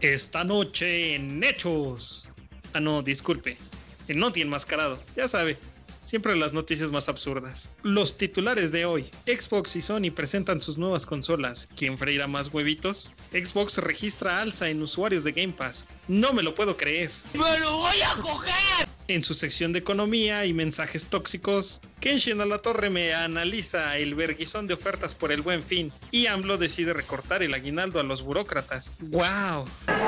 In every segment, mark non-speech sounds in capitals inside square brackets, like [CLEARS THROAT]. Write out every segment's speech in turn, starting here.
Esta noche en Hechos. Ah, no, disculpe. En Noti enmascarado. Ya sabe. Siempre las noticias más absurdas. Los titulares de hoy. Xbox y Sony presentan sus nuevas consolas. ¿Quién freirá más huevitos? Xbox registra alza en usuarios de Game Pass. No me lo puedo creer. ¡Me lo voy a coger! En su sección de economía y mensajes tóxicos, Kenshin a la torre me analiza el verguizón de ofertas por el buen fin y AMLO decide recortar el aguinaldo a los burócratas. ¡Wow!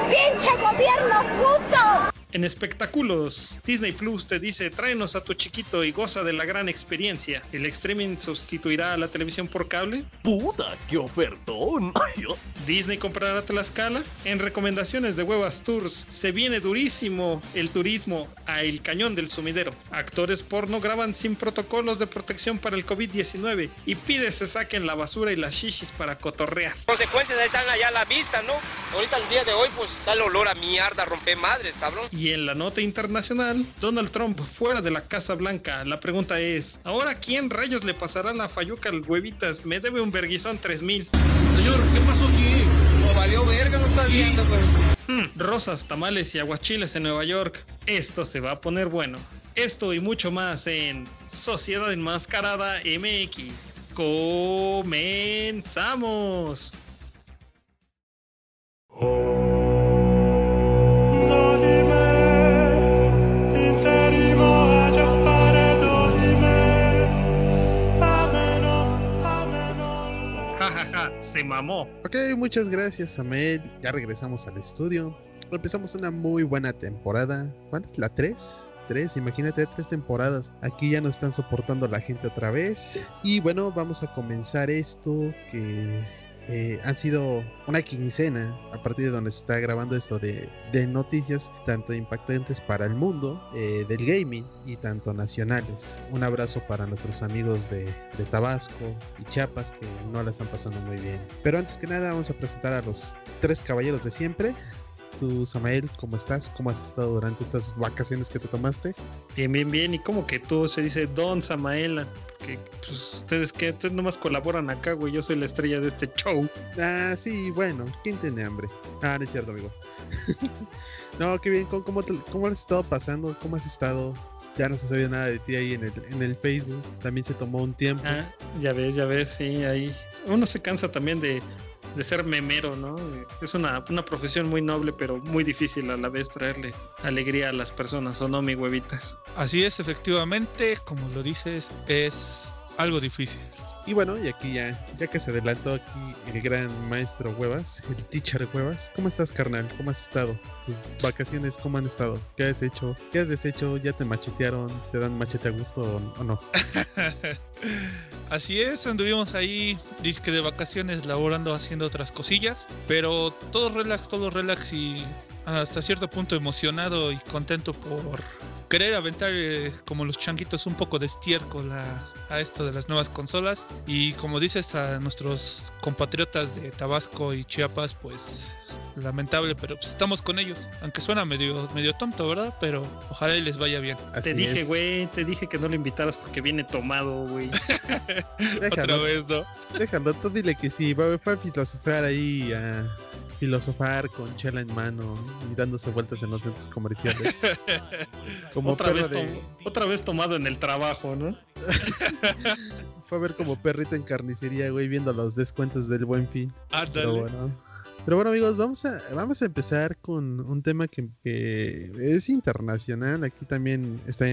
¡Pinche gobierno puto! En espectáculos, Disney Plus te dice tráenos a tu chiquito y goza de la gran experiencia. ¿El streaming sustituirá a la televisión por cable? ¡Puta, qué ofertón! [LAUGHS] ¿Disney comprará Tlaxcala? En recomendaciones de Huevas Tours, se viene durísimo el turismo a El Cañón del Sumidero. Actores porno graban sin protocolos de protección para el COVID-19 y pide se saquen la basura y las shishis para cotorrear. Consecuencias están allá a la vista, ¿no? Ahorita el día de hoy, pues, da el olor a mierda, rompe madres, cabrón. Y en la nota internacional, Donald Trump fuera de la Casa Blanca. La pregunta es, ¿ahora quién rayos le pasará la fayuca al huevitas? Me debe un verguizón 3000. Señor, ¿qué pasó aquí? No valió verga, no estás viendo, pues. Hmm, rosas, tamales y aguachiles en Nueva York. Esto se va a poner bueno. Esto y mucho más en Sociedad Enmascarada MX. Comenzamos. Jajaja, se mamó. Ok, muchas gracias, Samuel. Ya regresamos al estudio. Empezamos una muy buena temporada. ¿Cuál es la 3? 3, imagínate, tres temporadas. Aquí ya nos están soportando la gente otra vez. Y bueno, vamos a comenzar esto que eh, han sido una quincena a partir de donde se está grabando esto de, de noticias tanto impactantes para el mundo eh, del gaming y tanto nacionales. Un abrazo para nuestros amigos de, de Tabasco y Chiapas que no la están pasando muy bien. Pero antes que nada vamos a presentar a los tres caballeros de siempre. Tú, Samael, ¿cómo estás? ¿Cómo has estado durante estas vacaciones que te tomaste? Bien, bien, bien. ¿Y cómo que tú se dice Don Samael? Que pues, ustedes que ustedes nomás colaboran acá, güey. Yo soy la estrella de este show. Ah, sí, bueno, ¿quién tiene hambre? Ah, no es cierto, amigo. [LAUGHS] no, qué bien, ¿cómo, cómo, te- cómo has estado pasando? ¿Cómo has estado? Ya no se sabía nada de ti ahí en el, en el Facebook. También se tomó un tiempo. Ah, ya ves, ya ves, sí, ahí. Uno se cansa también de, de ser memero, ¿no? Es una, una profesión muy noble, pero muy difícil a la vez traerle alegría a las personas, ¿o no, mi huevitas? Así es, efectivamente, como lo dices, es algo difícil. Y bueno, y aquí ya, ya que se adelantó aquí el gran maestro Huevas, el teacher Huevas, ¿cómo estás, carnal? ¿Cómo has estado? ¿Tus vacaciones cómo han estado? ¿Qué has hecho? ¿Qué has deshecho? ¿Ya te machetearon? ¿Te dan machete a gusto o, no? [LAUGHS] Así es, anduvimos ahí, disque de vacaciones, laborando, haciendo otras cosillas, pero todo relax, todo relax y hasta cierto punto emocionado y contento por querer aventar eh, como los changuitos un poco de estiércol a, a esto de las nuevas consolas y como dices a nuestros compatriotas de Tabasco y Chiapas, pues lamentable, pero pues, estamos con ellos, aunque suena medio, medio tonto, ¿verdad? Pero ojalá y les vaya bien. Así te dije, güey, te dije que no lo invitaras porque viene tomado, güey. [LAUGHS] Otra Déjalo, vez, ¿no? déjalo, tú dile que sí, va, a filosofar ahí, a filosofar con chela en mano y dándose vueltas en los centros comerciales. [LAUGHS] Como otra, vez de- otra vez tomado en el trabajo, ¿no? [LAUGHS] Fue a ver como perrito en carnicería, güey, viendo los descuentos del buen fin. Pero Ándale. bueno. Pero bueno amigos, vamos a, vamos a empezar con un tema que, que es internacional. Aquí también está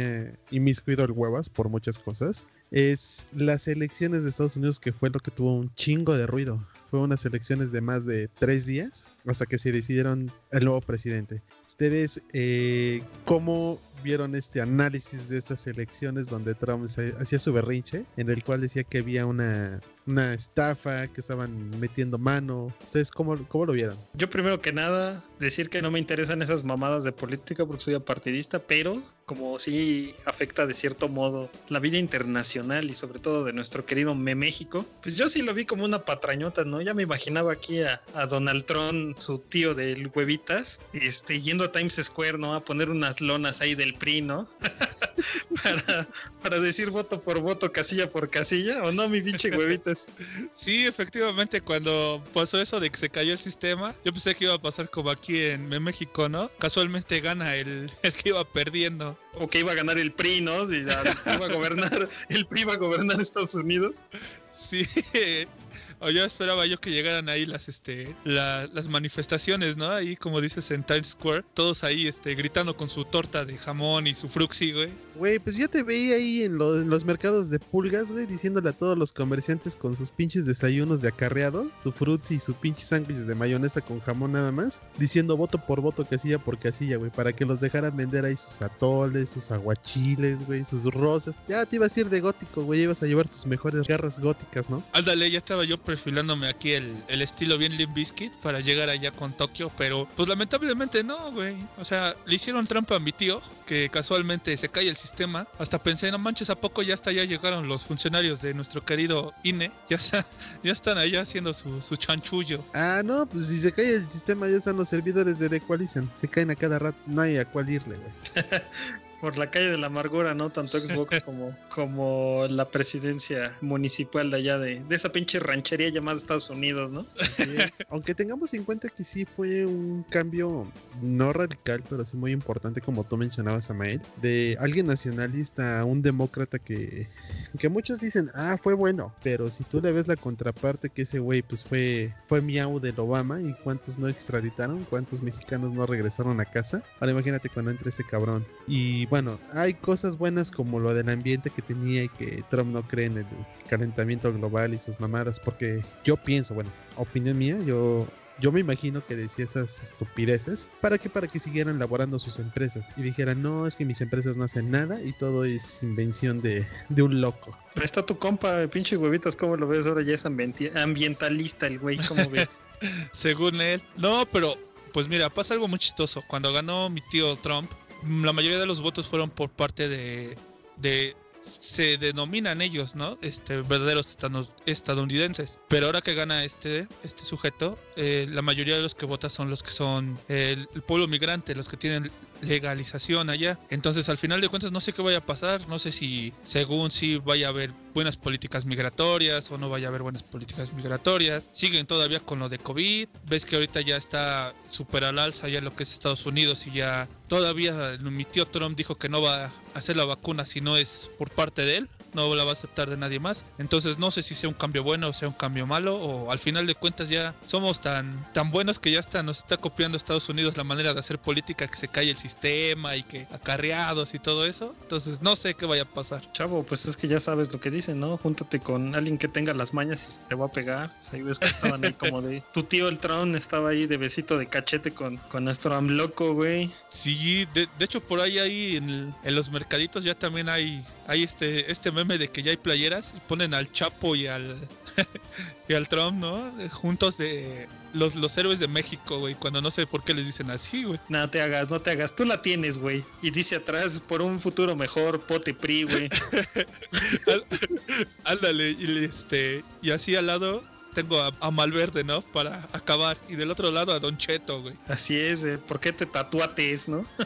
inmiscuido el huevas por muchas cosas. Es las elecciones de Estados Unidos que fue lo que tuvo un chingo de ruido. Fue unas elecciones de más de tres días hasta que se decidieron el nuevo presidente. Ustedes, eh, ¿cómo vieron este análisis de estas elecciones donde Trump hacía su berrinche? En el cual decía que había una, una estafa, que estaban metiendo mano. ¿Ustedes cómo, cómo lo vieron? Yo primero que nada decir que no me interesan esas mamadas de política porque soy apartidista, pero como sí afecta de cierto modo la vida internacional y sobre todo de nuestro querido Me México, pues yo sí lo vi como una patrañota, ¿no? Ya me imaginaba aquí a, a Donald Trump, su tío del huevitas, este, yendo a Times Square, ¿no? A poner unas lonas ahí del PRI, ¿no? [LAUGHS] para, para decir voto por voto, casilla por casilla, ¿o no, mi pinche huevitas? Sí, efectivamente, cuando pasó eso de que se cayó el sistema, yo pensé que iba a pasar como aquí en, en México, ¿no? Casualmente gana el, [LAUGHS] el que iba perdiendo. O que iba a ganar el PRI, ¿no? Si ya iba a gobernar, el PRI iba a gobernar Estados Unidos. [LAUGHS] Sí. O yo esperaba yo que llegaran ahí las este la- las manifestaciones, ¿no? Ahí como dices en Times Square, todos ahí este gritando con su torta de jamón y su fruxi, güey. Güey, pues yo te veía ahí en, lo- en los mercados de pulgas, güey, diciéndole a todos los comerciantes con sus pinches desayunos de acarreado, su frutzi y su pinche sándwich de mayonesa con jamón nada más, diciendo voto por voto, casilla por casilla, güey, para que los dejaran vender ahí sus atoles, sus aguachiles, güey, sus rosas. Ya te ibas a ir de gótico, güey, ibas a llevar tus mejores garras góticas, ¿no? Ándale, ya estaba yo perfilándome aquí el, el estilo bien Limp Bizkit para llegar allá con Tokio, pero pues lamentablemente no, güey. O sea, le hicieron trampa a mi tío, que casualmente se cae el sistema. Hasta pensé, no manches, ¿a poco ya hasta allá llegaron los funcionarios de nuestro querido INE? Ya, está- [LAUGHS] ya están allá haciendo su, su chanchullo. Ah, no, pues si se cae el sistema ya están los servidores de The Coalition. Se caen a cada rato, no hay a cuál irle, güey. [LAUGHS] Por la calle de la amargura, ¿no? Tanto Xbox [LAUGHS] como, como la presidencia municipal de allá de, de esa pinche ranchería llamada Estados Unidos, ¿no? Así es. Aunque tengamos en cuenta que sí fue un cambio no radical, pero sí muy importante, como tú mencionabas, Amael, de alguien nacionalista a un demócrata que, que muchos dicen, ah, fue bueno, pero si tú le ves la contraparte que ese güey pues fue, fue miau del Obama y cuántos no extraditaron, cuántos mexicanos no regresaron a casa, ahora imagínate cuando entre ese cabrón. Y bueno, hay cosas buenas como lo del ambiente que tenía y que Trump no cree en el calentamiento global y sus mamadas, porque yo pienso, bueno, opinión mía, yo yo me imagino que decía esas estupideces para que para que siguieran laborando sus empresas y dijeran, "No, es que mis empresas no hacen nada y todo es invención de, de un loco." Ahí está tu compa, pinche huevitas, ¿cómo lo ves? Ahora ya es ambientalista el güey, ¿cómo ves? [LAUGHS] Según él. No, pero pues mira, pasa algo muy chistoso. Cuando ganó mi tío Trump, la mayoría de los votos fueron por parte de, de se denominan ellos, ¿no? Este verdaderos estadounidenses. Pero ahora que gana este este sujeto, eh, la mayoría de los que votan son los que son el pueblo migrante, los que tienen legalización allá. Entonces, al final de cuentas, no sé qué vaya a pasar. No sé si, según si vaya a haber buenas políticas migratorias o no vaya a haber buenas políticas migratorias. Siguen todavía con lo de COVID. Ves que ahorita ya está súper al alza ya lo que es Estados Unidos y ya todavía mi tío Trump dijo que no va a hacer la vacuna si no es por parte de él. No la va a aceptar de nadie más. Entonces no sé si sea un cambio bueno o sea un cambio malo. O al final de cuentas ya somos tan, tan buenos que ya está, nos está copiando Estados Unidos la manera de hacer política, que se cae el sistema y que acarreados y todo eso. Entonces no sé qué vaya a pasar. Chavo, pues es que ya sabes lo que dicen, ¿no? Júntate con alguien que tenga las mañas y se te va a pegar. O sea, ahí ves que estaban ahí como de... [LAUGHS] Tu tío el Tron estaba ahí de besito de cachete con, con nuestro AMLoco, güey. Sí, de, de hecho por ahí, ahí en, el- en los mercaditos ya también hay, hay este, este meme de que ya hay playeras y ponen al Chapo y al [LAUGHS] y al Trump, ¿no? Juntos de los, los héroes de México, güey, cuando no sé por qué les dicen así, güey. No te hagas, no te hagas. Tú la tienes, güey. Y dice atrás, por un futuro mejor, pote PRI, güey. [LAUGHS] Ándale, y este, y así al lado tengo a, a Malverde, ¿no? Para acabar. Y del otro lado a Don Cheto, güey. Así es, eh. ¿por qué te tatuates, no? [LAUGHS]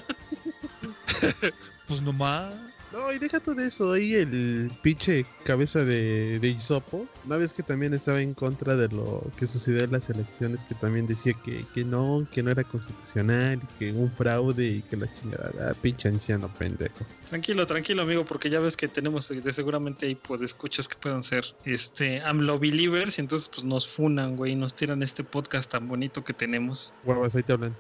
Pues nomás. No, y deja todo eso, ahí el pinche cabeza de, de Isopo, una vez que también estaba en contra de lo que sucedió en las elecciones, que también decía que, que no, que no era constitucional, que un fraude y que la chingada, ah, pinche anciano pendejo. Tranquilo, tranquilo, amigo, porque ya ves que tenemos eh, de seguramente ahí pues escuchas que puedan ser este AMLO believers y entonces pues nos funan, güey, y nos tiran este podcast tan bonito que tenemos. [LAUGHS] Huevas, ahí te hablan.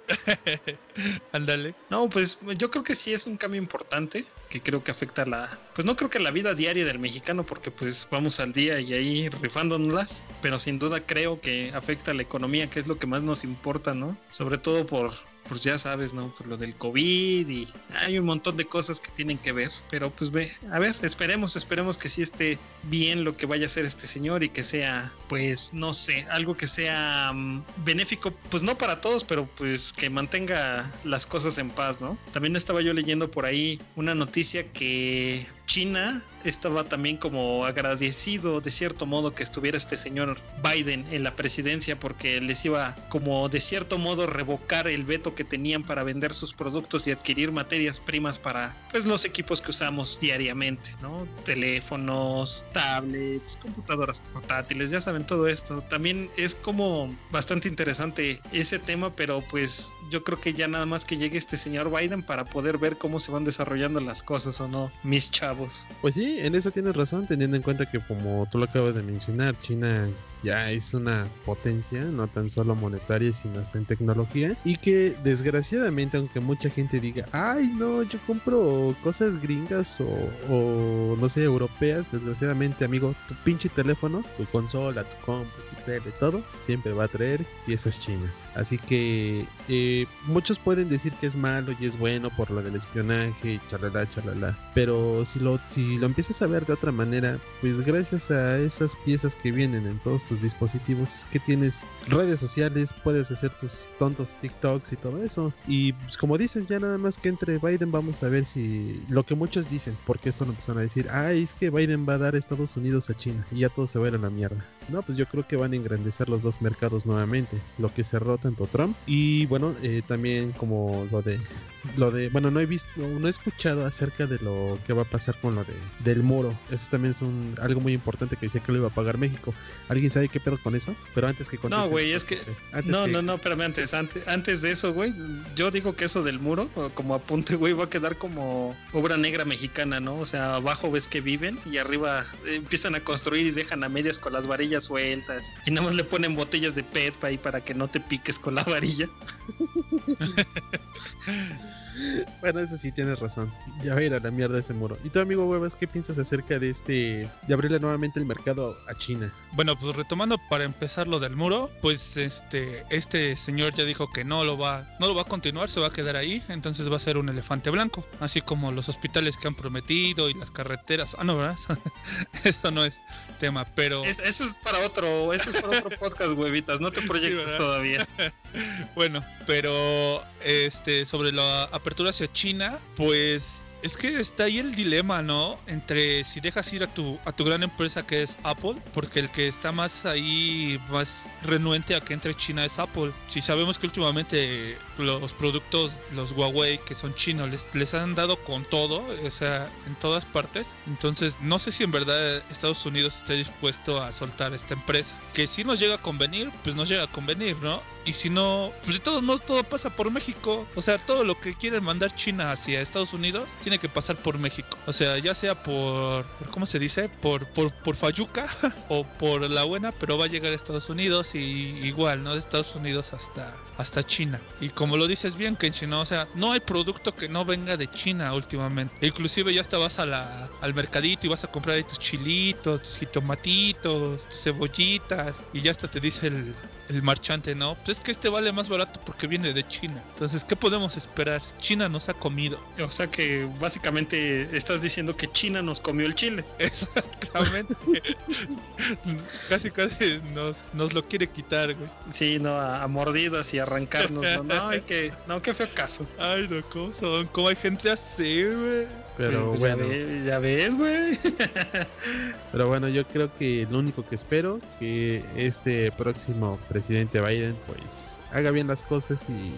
Ándale. No, pues yo creo que sí es un cambio importante que creo que afecta la, pues no creo que la vida diaria del mexicano porque pues vamos al día y ahí rifándonoslas, pero sin duda creo que afecta a la economía, que es lo que más nos importa, ¿no? Sobre todo por pues ya sabes, ¿no? Por lo del COVID y hay un montón de cosas que tienen que ver, pero pues ve, a ver, esperemos, esperemos que sí esté bien lo que vaya a hacer este señor y que sea, pues, no sé, algo que sea mm, benéfico, pues no para todos, pero pues que mantenga las cosas en paz, ¿no? También estaba yo leyendo por ahí una noticia que China estaba también como agradecido de cierto modo que estuviera este señor Biden en la presidencia porque les iba como de cierto modo revocar el veto que tenían para vender sus productos y adquirir materias primas para pues los equipos que usamos diariamente, ¿no? Teléfonos, tablets, computadoras portátiles, ya saben todo esto. También es como bastante interesante ese tema, pero pues yo creo que ya nada más que llegue este señor Biden para poder ver cómo se van desarrollando las cosas o no, mis chavos. Pues sí, en eso tienes razón, teniendo en cuenta que como tú lo acabas de mencionar, China ya es una potencia, no tan solo monetaria, sino hasta en tecnología. Y que desgraciadamente, aunque mucha gente diga, ay no, yo compro cosas gringas o, o no sé, europeas, desgraciadamente amigo, tu pinche teléfono, tu consola, tu compu, tu tele, todo, siempre va a traer piezas chinas. Así que eh, muchos pueden decir que es malo y es bueno por lo del espionaje chalala, chalala. Pero si lo, si lo empiezas a ver de otra manera, pues gracias a esas piezas que vienen en todos tus dispositivos que tienes redes sociales, puedes hacer tus tontos TikToks y todo eso. Y pues, como dices, ya nada más que entre Biden vamos a ver si lo que muchos dicen, porque esto lo empezaron a decir, ay, es que Biden va a dar Estados Unidos a China y ya todo se va a ir a la mierda. No, pues yo creo que van a engrandecer los dos mercados nuevamente, lo que cerró tanto Trump y bueno, eh, también como lo de lo de, bueno, no he visto, no he escuchado acerca de lo que va a pasar con lo de del muro. Eso también es un algo muy importante que decía que lo iba a pagar México. ¿Alguien sabe qué pedo con eso? Pero antes que No, güey, es que no, no, no, espérame antes, antes, antes de eso, güey, yo digo que eso del muro, como apunte, güey, va a quedar como obra negra mexicana, ¿no? O sea, abajo ves que viven y arriba empiezan a construir y dejan a medias con las varillas sueltas y nada más le ponen botellas de PET ahí para que no te piques con la varilla. [LAUGHS] Bueno, eso sí, tienes razón. Ya va a ir a la mierda ese muro. ¿Y tu amigo Huevas, qué piensas acerca de este, de abrirle nuevamente el mercado a China? Bueno, pues retomando para empezar lo del muro, pues este, este señor ya dijo que no lo va, no lo va a continuar, se va a quedar ahí, entonces va a ser un elefante blanco, así como los hospitales que han prometido y las carreteras. Ah, no, ¿verdad? [LAUGHS] eso no es tema, pero... eso es para otro, eso es para otro [LAUGHS] podcast, huevitas, no te proyectes todavía. [LAUGHS] [LAUGHS] bueno, pero este, sobre la apertura hacia China, pues es que está ahí el dilema, ¿no? Entre si dejas ir a tu, a tu gran empresa que es Apple, porque el que está más ahí, más renuente a que entre China es Apple. Si sabemos que últimamente los productos, los Huawei, que son chinos, les, les han dado con todo, o sea, en todas partes. Entonces, no sé si en verdad Estados Unidos esté dispuesto a soltar esta empresa. Que si nos llega a convenir, pues nos llega a convenir, ¿no? Y si no, pues de todos modos todo pasa por México. O sea, todo lo que quieren mandar China hacia Estados Unidos tiene que pasar por México. O sea, ya sea por, ¿cómo se dice? Por, por, por Fayuca [LAUGHS] o por la buena, pero va a llegar a Estados Unidos y igual, ¿no? De Estados Unidos hasta, hasta China. Y como lo dices bien, Kenshin, ¿no? O sea, no hay producto que no venga de China últimamente. Inclusive ya hasta vas a la, al mercadito y vas a comprar ahí tus chilitos, tus jitomatitos, tus cebollitas y ya hasta te dice el, el marchante, ¿no? Pues es que este vale más barato porque viene de China. Entonces, ¿qué podemos esperar? China nos ha comido. O sea que básicamente estás diciendo que China nos comió el chile. [LAUGHS] Exactamente. [LAUGHS] casi, casi nos, nos lo quiere quitar, güey. Sí, no, a, a mordidas y arrancarnos. No, no, [LAUGHS] hay que, no, qué feo caso. Ay, no, ¿cómo son? ¿Cómo hay gente así, güey? Pero Pues bueno, ya, ve- ya ves, güey. [LAUGHS] pero bueno, yo creo que lo único que espero que este próximo presidente Biden pues haga bien las cosas y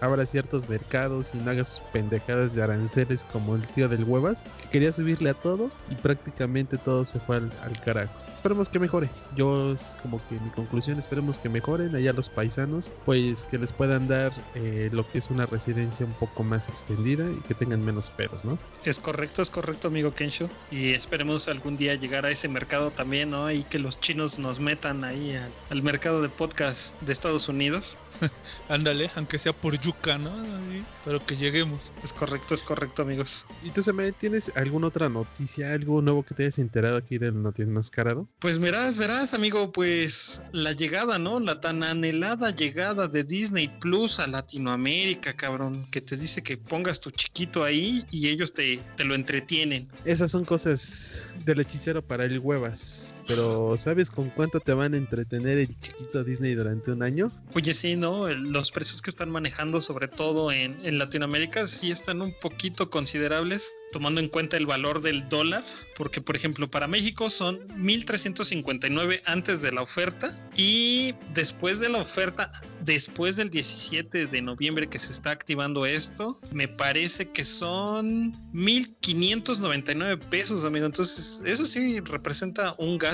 abra ciertos mercados y no haga sus pendejadas de aranceles como el tío del huevas que quería subirle a todo y prácticamente todo se fue al, al carajo. Esperemos que mejore. Yo es como que mi conclusión, esperemos que mejoren allá los paisanos, pues que les puedan dar eh, lo que es una residencia un poco más extendida y que tengan menos pedos, ¿no? Es correcto, es correcto, amigo Kensho. Y esperemos algún día llegar a ese mercado también, ¿no? Y que los chinos nos metan ahí al, al mercado de podcast de Estados Unidos. [LAUGHS] Ándale, aunque sea por yuca, ¿no? Ahí, pero que lleguemos. Es correcto, es correcto, amigos. ¿Y tú, Samuel, tienes alguna otra noticia, algo nuevo que te hayas enterado aquí del Noticias Mascarado? Pues verás, verás, amigo, pues la llegada, ¿no? La tan anhelada llegada de Disney Plus a Latinoamérica, cabrón, que te dice que pongas tu chiquito ahí y ellos te, te lo entretienen. Esas son cosas del hechicero para el huevas. Pero ¿sabes con cuánto te van a entretener el chiquito Disney durante un año? Oye, sí, ¿no? Los precios que están manejando, sobre todo en, en Latinoamérica, sí están un poquito considerables, tomando en cuenta el valor del dólar, porque, por ejemplo, para México son 1.359 antes de la oferta y después de la oferta, después del 17 de noviembre que se está activando esto, me parece que son 1.599 pesos, amigo. Entonces, eso sí representa un gasto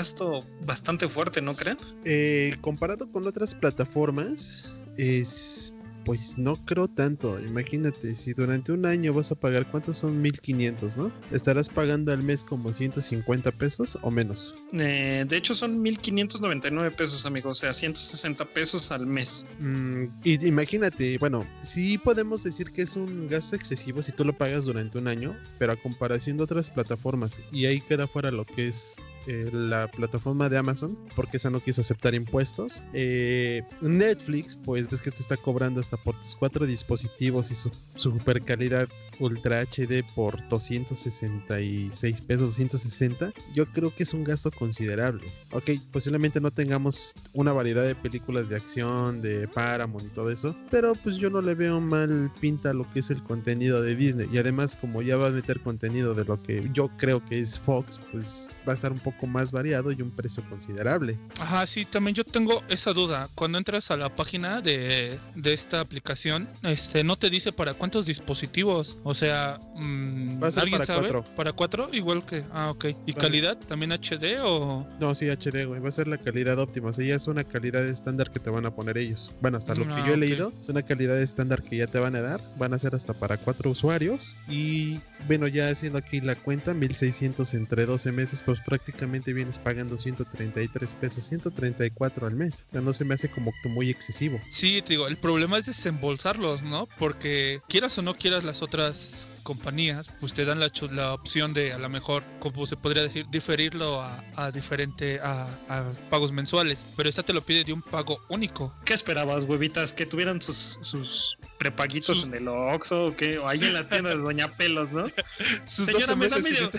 bastante fuerte, ¿no creen? Eh, comparado con otras plataformas, es pues no creo tanto. Imagínate, si durante un año vas a pagar, ¿cuántos son 1500, no? Estarás pagando al mes como 150 pesos o menos. Eh, de hecho, son 1.599 pesos, amigo. O sea, 160 pesos al mes. Mm, y imagínate, bueno, sí podemos decir que es un gasto excesivo si tú lo pagas durante un año, pero a comparación de otras plataformas, y ahí queda fuera lo que es eh, la plataforma de Amazon, porque esa no quiso aceptar impuestos. Eh, Netflix, pues ves que te está cobrando hasta por tus cuatro dispositivos y su, su super calidad Ultra HD por 266 pesos, 260. Yo creo que es un gasto considerable. Ok, posiblemente no tengamos una variedad de películas de acción, de Paramount y todo eso, pero pues yo no le veo mal pinta lo que es el contenido de Disney. Y además, como ya va a meter contenido de lo que yo creo que es Fox, pues va a estar un poco más variado y un precio considerable. Ajá, sí, también yo tengo esa duda. Cuando entras a la página de, de esta aplicación, este no te dice para cuántos dispositivos. O sea, mm, Va a ser ¿alguien para sabe? cuatro. ¿Para cuatro? Igual que. Ah, ok. ¿Y Vale. calidad? ¿También HD o.? No, sí, HD, güey. Va a ser la calidad óptima. O sea, ya es una calidad estándar que te van a poner ellos. Bueno, hasta lo Ah, que yo he leído, es una calidad estándar que ya te van a dar. Van a ser hasta para cuatro usuarios. Y bueno, ya haciendo aquí la cuenta, 1600 entre 12 meses, pues prácticamente vienes pagando 133 pesos, 134 al mes. O sea, no se me hace como que muy excesivo. Sí, te digo, el problema es desembolsarlos, ¿no? Porque quieras o no quieras las otras compañías, pues te dan la, chu- la opción de a lo mejor, como se podría decir, diferirlo a, a diferente, a, a pagos mensuales. Pero esta te lo pide de un pago único. ¿Qué esperabas, huevitas? ¿Que tuvieran sus, sus prepaguitos Sus- en el Oxxo o qué? O ahí en la tienda de Doña Pelos, ¿no? [LAUGHS] Sus Señora, 12 me da medio...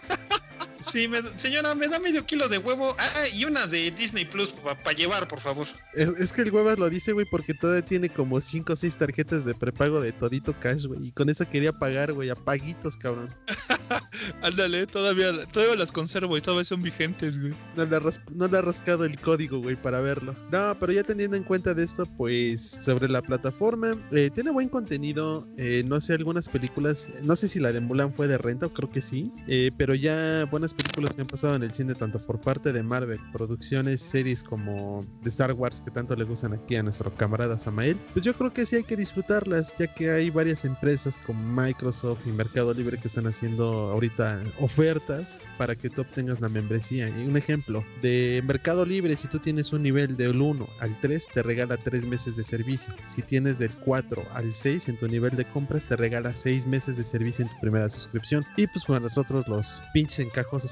Sí, me- señora, me da medio kilo de huevo. Ah, y una de Disney Plus para llevar, por favor. Es, es que el huevas lo dice, güey, porque todavía tiene como 5 o 6 tarjetas de prepago de todito cash, güey. Y con esa quería pagar, güey, a paguitos, cabrón. [LAUGHS] Ándale, todavía, todavía las conservo y todavía son vigentes, güey. No le, ha ras- no le ha rascado el código, güey, para verlo. No, pero ya teniendo en cuenta de esto, pues sobre la plataforma, eh, tiene buen contenido. eh, no sé, algunas películas, no sé si la de Mulan fue de renta o creo que sí, eh, pero ya buenas películas que han pasado en el cine, tanto por parte de Marvel, producciones, series como de Star Wars que tanto le gustan aquí a nuestro camarada Samael, pues yo creo que sí hay que disfrutarlas, ya que hay varias empresas como Microsoft y Mercado Libre que están haciendo ahorita ofertas para que tú obtengas la membresía. Y un ejemplo de Mercado Libre, si tú tienes un nivel del 1 al 3, te regala 3 meses de servicio. Si tienes del 4 al 6 en tu nivel de compras, te regala 6 meses de servicio en tu primera suscripción. Y pues para nosotros los pinches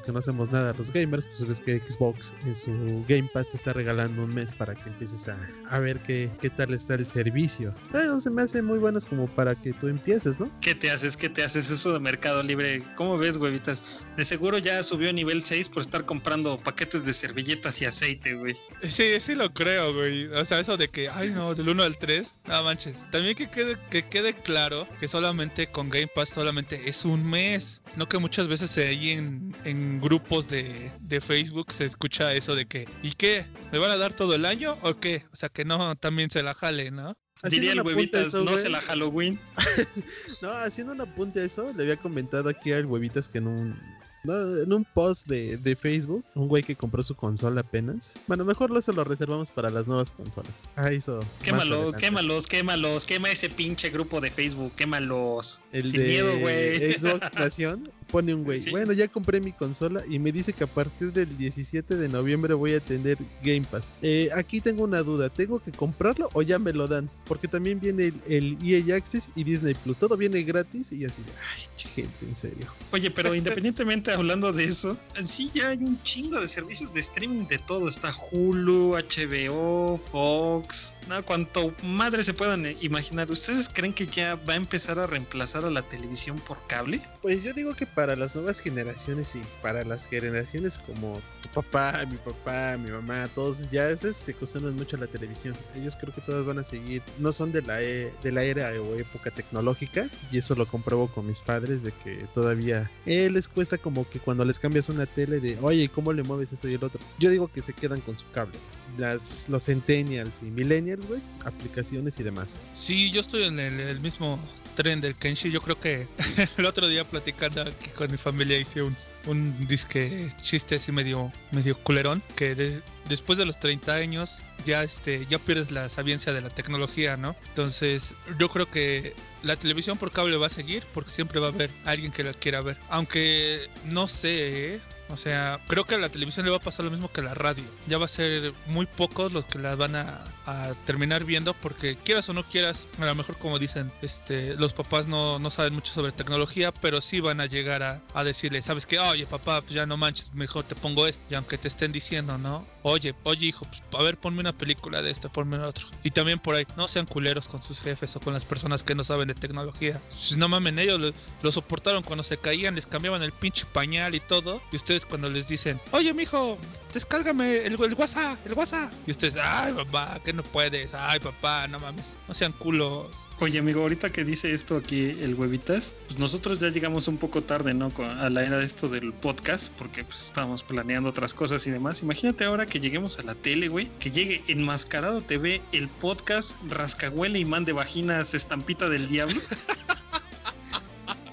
que no hacemos nada, los gamers, pues ves que Xbox en su Game Pass te está regalando un mes para que empieces a, a ver qué, qué tal está el servicio. Bueno, se me hace muy buenas como para que tú empieces, ¿no? ¿Qué te haces? ¿Qué te haces eso de Mercado Libre? ¿Cómo ves, huevitas? De seguro ya subió a nivel 6 por estar comprando paquetes de servilletas y aceite, güey. Sí, sí lo creo, güey. O sea, eso de que, ay no, del 1 al 3, no manches. También que quede, que quede claro que solamente con Game Pass solamente es un mes. No que muchas veces ahí en, en grupos de, de Facebook se escucha eso de que, ¿y qué? ¿Me van a dar todo el año o qué? O sea, que no también se la jale, ¿no? Diría el huevitas, eso, no se la Halloween. [LAUGHS] No, haciendo un apunte a eso, le había comentado aquí al huevitas que en un, no, en un post de, de Facebook, un güey que compró su consola apenas. Bueno, mejor lo se lo reservamos para las nuevas consolas. Ah, más Quémalo, quémalos, quémalos, quema ese pinche grupo de Facebook, quémalos. El Sin de miedo, güey. Xbox [LAUGHS] Nación pone un güey. Sí. Bueno, ya compré mi consola y me dice que a partir del 17 de noviembre voy a tener Game Pass. Eh, aquí tengo una duda: ¿tengo que comprarlo o ya me lo dan? Porque también viene el, el EA Access y Disney Plus. Todo viene gratis y así ay, gente, en serio. Oye, pero [LAUGHS] independientemente hablando de eso, sí ya hay un chingo de servicios de streaming de todo. Está Hulu, HBO, Fox, no, cuanto madre se puedan eh, imaginar. ¿Ustedes creen que ya va a empezar a reemplazar a la televisión por cable? Pues yo digo que para las nuevas generaciones y para las generaciones como tu papá, mi papá, mi mamá, todos ya esos se acostumbran mucho a la televisión. Ellos creo que todas van a seguir, no son de la, e- de la era o época tecnológica y eso lo compruebo con mis padres de que todavía eh, les cuesta como que cuando les cambias una tele de, oye, ¿cómo le mueves esto y el otro? Yo digo que se quedan con su cable. Las, los centennials y millennials, güey, aplicaciones y demás. Sí, yo estoy en el, mismo tren del Kenshi. Yo creo que [LAUGHS] el otro día platicando aquí con mi familia hice un, un disque chiste así medio, medio culerón. Que de- después de los 30 años ya, este, ya pierdes la sabiencia de la tecnología, ¿no? Entonces yo creo que la televisión por cable va a seguir porque siempre va a haber alguien que la quiera ver. Aunque no sé, ¿eh? O sea, creo que a la televisión le va a pasar lo mismo que a la radio. Ya va a ser muy pocos los que la van a, a terminar viendo porque quieras o no quieras, a lo mejor como dicen, este, los papás no, no saben mucho sobre tecnología, pero sí van a llegar a, a decirle, ¿sabes qué? Oye, papá, pues ya no manches, mejor te pongo esto. Y aunque te estén diciendo, ¿no? Oye, oye, hijo, pues, a ver, ponme una película de esto, ponme otro. Y también por ahí, no sean culeros con sus jefes o con las personas que no saben de tecnología. Si no mamen, ellos lo, lo soportaron cuando se caían, les cambiaban el pinche pañal y todo. Y ustedes cuando les dicen, oye, mijo, descárgame el, el WhatsApp, el WhatsApp. Y ustedes, ay, papá, que no puedes. Ay, papá, no mames, no sean culos. Oye, amigo, ahorita que dice esto aquí el huevitas, pues nosotros ya llegamos un poco tarde, ¿no? A la era de esto del podcast, porque pues estábamos planeando otras cosas y demás. Imagínate ahora que lleguemos a la tele, güey, que llegue Enmascarado TV, el podcast Rascahuele Imán de Vaginas Estampita del Diablo. [LAUGHS]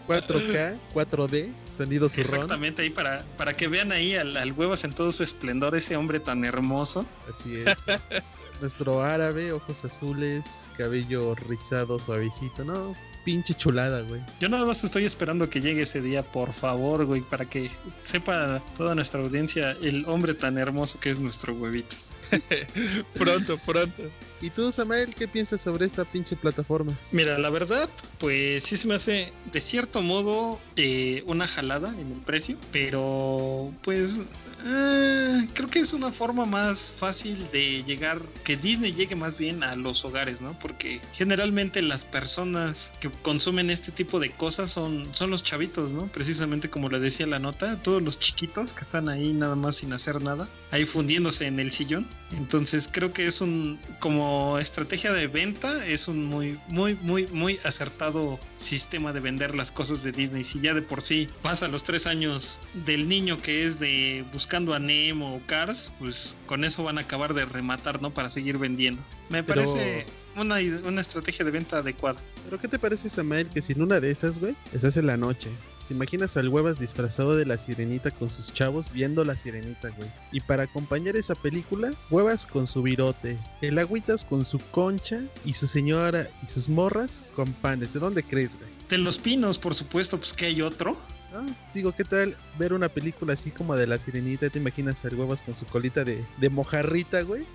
4K, 4D, sonido zurrón. Exactamente, ahí para, para que vean ahí al, al huevas en todo su esplendor, ese hombre tan hermoso. Así es. [LAUGHS] Nuestro árabe, ojos azules, cabello rizado, suavecito. No, pinche chulada, güey. Yo nada más estoy esperando que llegue ese día, por favor, güey, para que sepa toda nuestra audiencia el hombre tan hermoso que es nuestro huevitos. [LAUGHS] Pronto, pronto. ¿Y tú, Samael, qué piensas sobre esta pinche plataforma? Mira, la verdad, pues sí se me hace de cierto modo eh, una jalada en el precio, pero pues eh, creo que es una forma más fácil de llegar, que Disney llegue más bien a los hogares, ¿no? Porque generalmente las personas que consumen este tipo de cosas son, son los chavitos, ¿no? Precisamente como le decía la nota, todos los chiquitos que están ahí nada más sin hacer nada, ahí fundiéndose en el sillón. Entonces creo que es un, como estrategia de venta, es un muy, muy, muy, muy acertado sistema de vender las cosas de Disney. Si ya de por sí pasa los tres años del niño que es de buscando a Nemo o Cars, pues con eso van a acabar de rematar, ¿no? Para seguir vendiendo. Me Pero- parece una, una estrategia de venta adecuada. ¿Pero qué te parece, Samael, que sin una de esas, güey, estás en la noche? ¿Te imaginas al huevas disfrazado de la sirenita con sus chavos viendo la sirenita, güey? Y para acompañar esa película, huevas con su virote, el agüitas con su concha y su señora y sus morras con panes. ¿De dónde crees, güey? De los pinos, por supuesto, pues que hay otro. Ah, digo, ¿qué tal ver una película así como de la sirenita? ¿Te imaginas al huevas con su colita de, de mojarrita, güey?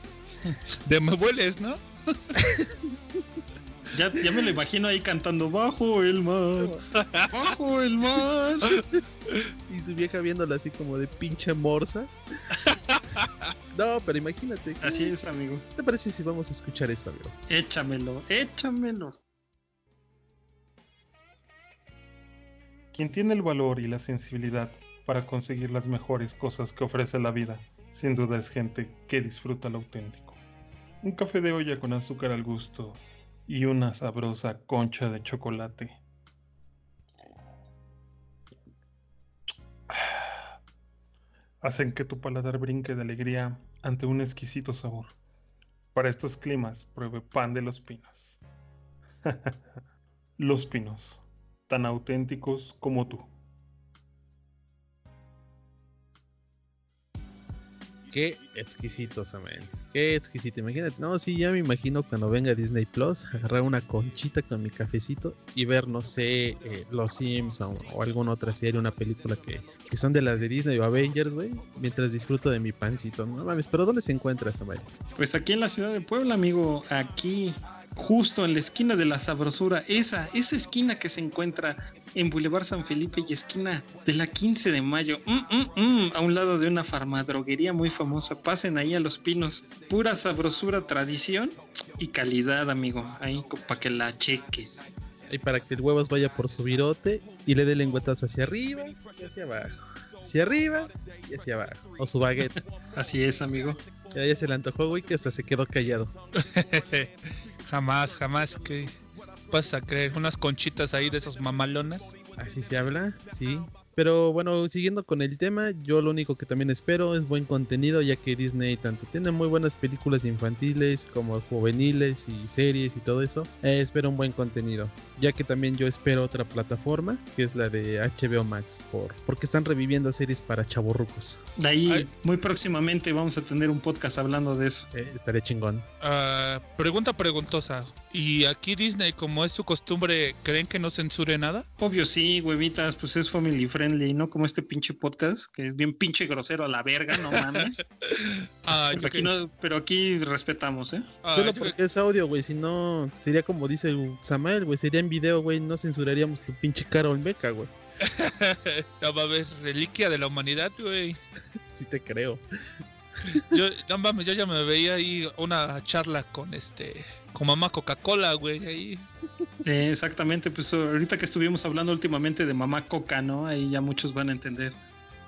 De me hueles, ¿no? [LAUGHS] Ya, ya me lo imagino ahí cantando bajo el mar, bajo el mar. Y su vieja viéndola así como de pinche morsa. No, pero imagínate. ¿qué- Así es, amigo. ¿Qué te parece si vamos a escuchar esto, amigo? Échamelo, échamelo. Quien tiene el valor y la sensibilidad para conseguir las mejores cosas que ofrece la vida, sin duda es gente que disfruta lo auténtico. Un café de olla con azúcar al gusto y una sabrosa concha de chocolate. [SIGHS] Hacen que tu paladar brinque de alegría ante un exquisito sabor. Para estos climas, pruebe pan de los pinos. [LAUGHS] los pinos, tan auténticos como tú. Qué exquisito, Samuel. Qué exquisito. Imagínate. No, sí, ya me imagino cuando venga Disney Plus, [LAUGHS] agarrar una conchita con mi cafecito y ver, no sé, eh, Los Simpsons o alguna otra serie, una película que, que son de las de Disney o Avengers, güey, mientras disfruto de mi pancito. No mames, pero ¿dónde se encuentra, Samuel? Pues aquí en la ciudad de Puebla, amigo, aquí justo en la esquina de la sabrosura, esa, esa esquina que se encuentra en Boulevard San Felipe y esquina de la 15 de mayo, mm, mm, mm, a un lado de una farmadroguería muy famosa. Pasen ahí a los pinos, pura sabrosura, tradición y calidad, amigo, ahí para que la cheques. Ahí para que el huevos vaya por su virote y le dé lengüetas hacia arriba y hacia abajo. Hacia arriba y hacia abajo. O su baguette. [LAUGHS] Así es, amigo. Ya, ya se le antojó, güey, que hasta se quedó callado. [LAUGHS] jamás, jamás que vas a creer unas conchitas ahí de esas mamalonas. Así se habla, sí. Pero bueno, siguiendo con el tema, yo lo único que también espero es buen contenido, ya que Disney tanto tiene muy buenas películas infantiles como juveniles y series y todo eso. Eh, espero un buen contenido, ya que también yo espero otra plataforma, que es la de HBO Max, por, porque están reviviendo series para chavorrucos. De ahí, Ay. muy próximamente vamos a tener un podcast hablando de eso. Eh, estaré chingón. Ah, pregunta preguntosa. ¿Y aquí Disney, como es su costumbre, creen que no censure nada? Obvio sí, huevitas, pues es family friendly, ¿no? Como este pinche podcast, que es bien pinche grosero a la verga, no mames. [LAUGHS] Ah, pero, aquí que- no, pero aquí respetamos, ¿eh? ah, Solo porque es audio, güey, si no, sería como dice el Samael, güey, sería en video, güey, no censuraríamos tu pinche cara olmeca, güey. [LAUGHS] no va a haber reliquia de la humanidad, güey. [LAUGHS] Sí te creo. Yo, no mames, yo ya me veía ahí una charla con este, con mamá Coca-Cola, güey, ahí. Eh, exactamente, pues ahorita que estuvimos hablando últimamente de mamá coca, ¿no? Ahí ya muchos van a entender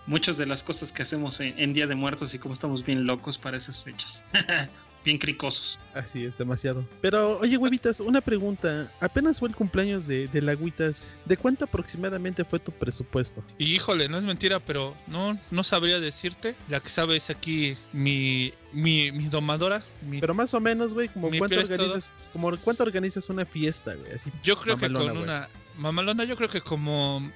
muchas de las cosas que hacemos en, en Día de Muertos y cómo estamos bien locos para esas fechas. [LAUGHS] bien cricosos. Así es, demasiado. Pero, oye, huevitas, una pregunta. Apenas fue el cumpleaños de, de la Agüitas. ¿De cuánto aproximadamente fue tu presupuesto? Y híjole, no es mentira, pero no, no sabría decirte. La que sabe es aquí mi, mi, mi domadora. mi- Pero más o menos, güey, como cuánto organizas, como cuánto organizas una fiesta, güey, así. yo creo que con una mamalona, yo creo que como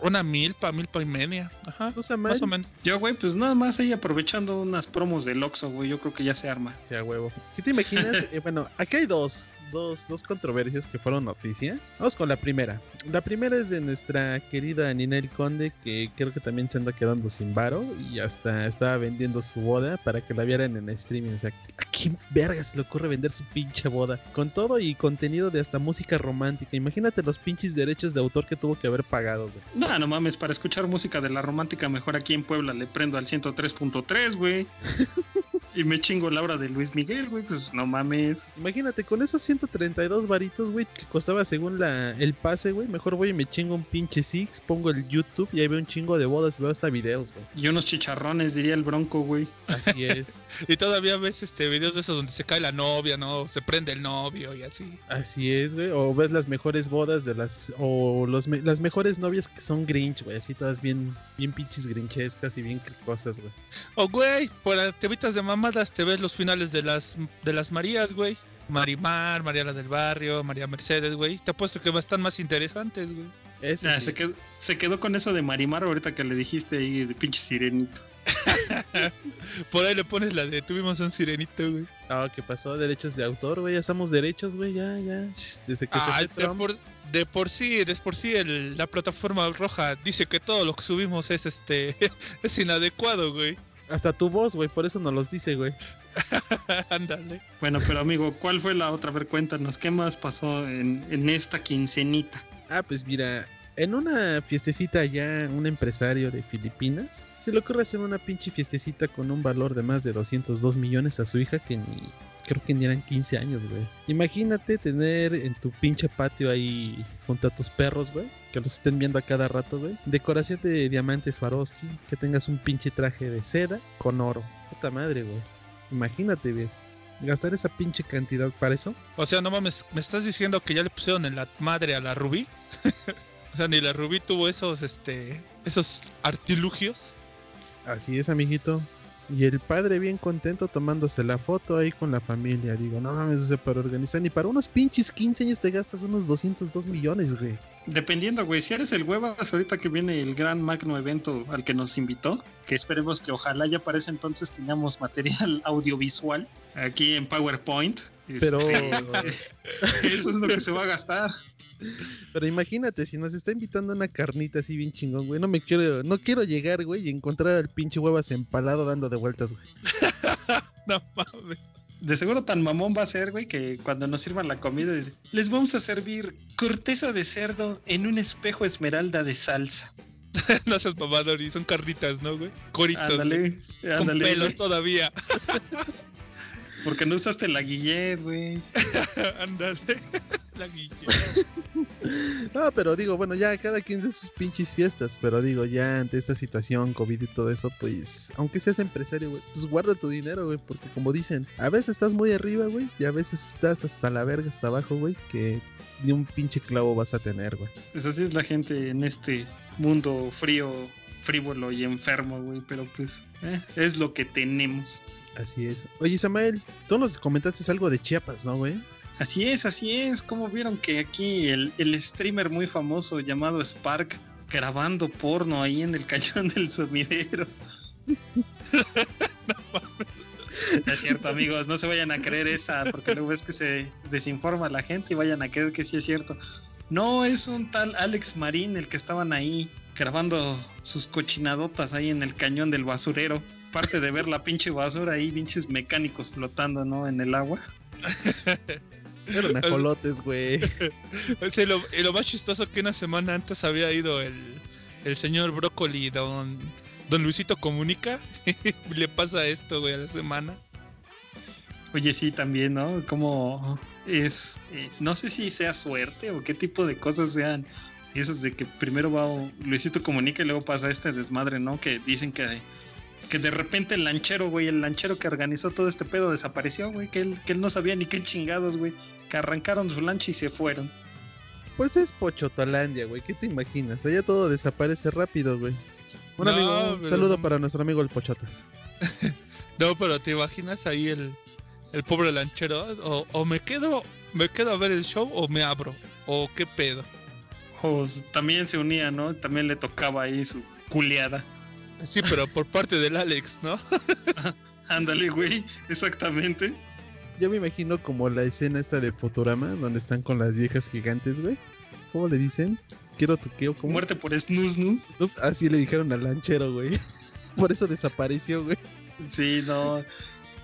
una milpa, milpa y media. Ajá, sea más o menos. Yo, güey, pues nada más ahí aprovechando unas promos del Oxxo, güey, yo creo que ya se arma. Sí, a huevo. ¿Qué te imaginas? [LAUGHS] Eh, bueno, aquí hay dos, dos, dos controversias que fueron noticia. Vamos con la primera. La primera es de nuestra querida Ninel Conde, que creo que también se anda quedando sin varo y hasta estaba vendiendo su boda para que la vieran en streaming. O sea, ¿a quién verga se le ocurre vender su pinche boda? Con todo y contenido de hasta música romántica. Imagínate los pinches derechos de autor que tuvo que haber pagado, güey. No, no mames, para escuchar música de la romántica mejor aquí en Puebla le prendo al 103.3, güey. [LAUGHS] y me chingo la obra de Luis Miguel, güey, pues no mames. Imagínate, con esos 132 varitos, güey, que costaba según la, el pase, güey, mejor voy y me chingo un pinche Six, pongo el YouTube y ahí veo un chingo de bodas y veo hasta videos, güey. Y unos chicharrones, diría el bronco, güey. Así es, [LAUGHS] Y todavía ves este videos de esos donde se cae la novia, ¿no? Se prende el novio y así. así es, güey. O ves las mejores bodas de las, o los, me- las mejores novias que son Grinch, güey, así todas bien, bien pinches grinchescas y bien cosas, güey. O güey, para te evitas de mamadas, te ves los finales de las de las Marías, güey. Marimar, Mariana del Barrio, María Mercedes, güey. Te apuesto que están más interesantes, güey. Eso Ah, sí. se, quedó, se quedó con eso de Marimar ahorita que le dijiste ahí de pinche sirenito. [LAUGHS] Por ahí le pones la de tuvimos un sirenito, güey. Ah, ¿qué pasó? Derechos de autor, güey, ya estamos derechos, güey, ya, ya. Desde que Ah, se de por, de por sí, de por sí el- la plataforma roja dice que todo lo que subimos es este [LAUGHS] es inadecuado, güey. Hasta tu voz, güey, por eso nos los dice, güey. [LAUGHS] Ándale. Bueno, pero amigo, ¿cuál fue la otra? A ver, cuéntanos, ¿qué más pasó en, en esta quincenita? Ah, pues mira, en una fiestecita ya un empresario de Filipinas se le ocurre hacer una pinche fiestecita con un valor de más de 202 millones a su hija que ni creo que ni eran 15 años, güey. Imagínate tener en tu pinche patio ahí junto a tus perros, güey, que los estén viendo a cada rato, güey. Decoración de diamantes Swarovski, que tengas un pinche traje de seda con oro. Puta madre, güey. Imagínate, güey. Gastar esa pinche cantidad para eso. O sea, no mames, ¿me estás diciendo que ya le pusieron en la madre a la Rubí? [LAUGHS] o sea, ni la Rubí tuvo esos este esos artilugios. Así es, amiguito. Y el padre bien contento tomándose la foto ahí con la familia. Digo, no mames, o sea, para organizar. Ni para unos pinches 15 años te gastas unos 202 millones, güey. Dependiendo, güey, si eres el huevas, ahorita que viene el gran magno evento al que nos invitó, que esperemos que ojalá ya para ese entonces tengamos material [LAUGHS] audiovisual aquí en PowerPoint. Pero, Este, [LAUGHS] eso es lo que se va a gastar. Pero imagínate, si nos está invitando una carnita así bien chingón, güey. No me quiero, no quiero llegar, güey, y encontrar al pinche huevas empalado dando de vueltas, güey. [LAUGHS] No mames. De seguro tan mamón va a ser, güey, que cuando nos sirvan la comida, les vamos a servir corteza de cerdo en un espejo esmeralda de salsa. [LAUGHS] no seas mamador y son carnitas, ¿no, güey? Coritos. güey, Ándale, Con ándale. pelos güey. todavía. [LAUGHS] Porque no usaste la guillet, güey. Ándale. [LAUGHS] No, pero digo, bueno, ya cada quien de sus pinches fiestas, pero digo, ya ante esta situación, COVID y todo eso, pues, aunque seas empresario, güey, pues guarda tu dinero, güey, porque como dicen, a veces estás muy arriba, güey, y a veces estás hasta la verga, hasta abajo, güey, que ni un pinche clavo vas a tener, güey. Pues así es la gente en este mundo frío, frívolo y enfermo, güey. Pero pues eh, es lo que tenemos. Así es. Oye, Samuel, tú nos comentaste algo de Chiapas, ¿no, güey? Así es, así es. Como vieron que aquí el, el streamer muy famoso llamado Spark grabando porno ahí en el cañón del sumidero. Es cierto, amigos, no se vayan a creer esa, porque luego es que se desinforma la gente y vayan a creer que sí es cierto. No, es un tal Alex Marín el que estaban ahí grabando sus cochinadotas ahí en el cañón del basurero. Parte de ver la pinche basura ahí, pinches mecánicos flotando, ¿no? En el agua. [LAUGHS] Eran ajolotes, güey. [LAUGHS] O sea, lo, y lo más chistoso que una semana antes había ido el, el señor Brócoli, don, don Luisito Comunica. y [LAUGHS] le pasa esto, güey, a la semana. Oye, sí, también, ¿no? Como es, eh, no sé si sea suerte o qué tipo de cosas sean esas de que primero va Luisito comunica y luego pasa este desmadre, ¿no? Que dicen que, que de repente el lanchero, güey, el lanchero que organizó todo este pedo desapareció, güey, que él, que él no sabía ni qué chingados, güey, que arrancaron su lancha y se fueron. Pues es Pochotolandia, güey. ¿Qué te imaginas? Allá todo desaparece rápido, güey. Un No, amigo, un pero saludo no- para nuestro amigo el Pochotas. [LAUGHS] No, pero te imaginas ahí el, el pobre lanchero. O, o me quedo, me quedo a ver el show o me abro. O qué pedo. O s- también se unía, ¿no? También le tocaba ahí su culeada. Sí, pero por parte del Alex, ¿no? [LAUGHS] Ándale, güey, exactamente. Yo me imagino como la escena esta de Futurama, donde están con las viejas gigantes, güey. ¿Cómo le dicen? Quiero tu queo, ¿cómo? Muerte por snus, ¿no? Uf, Así le dijeron al lanchero, güey. [LAUGHS] Por eso desapareció, güey. Sí, no.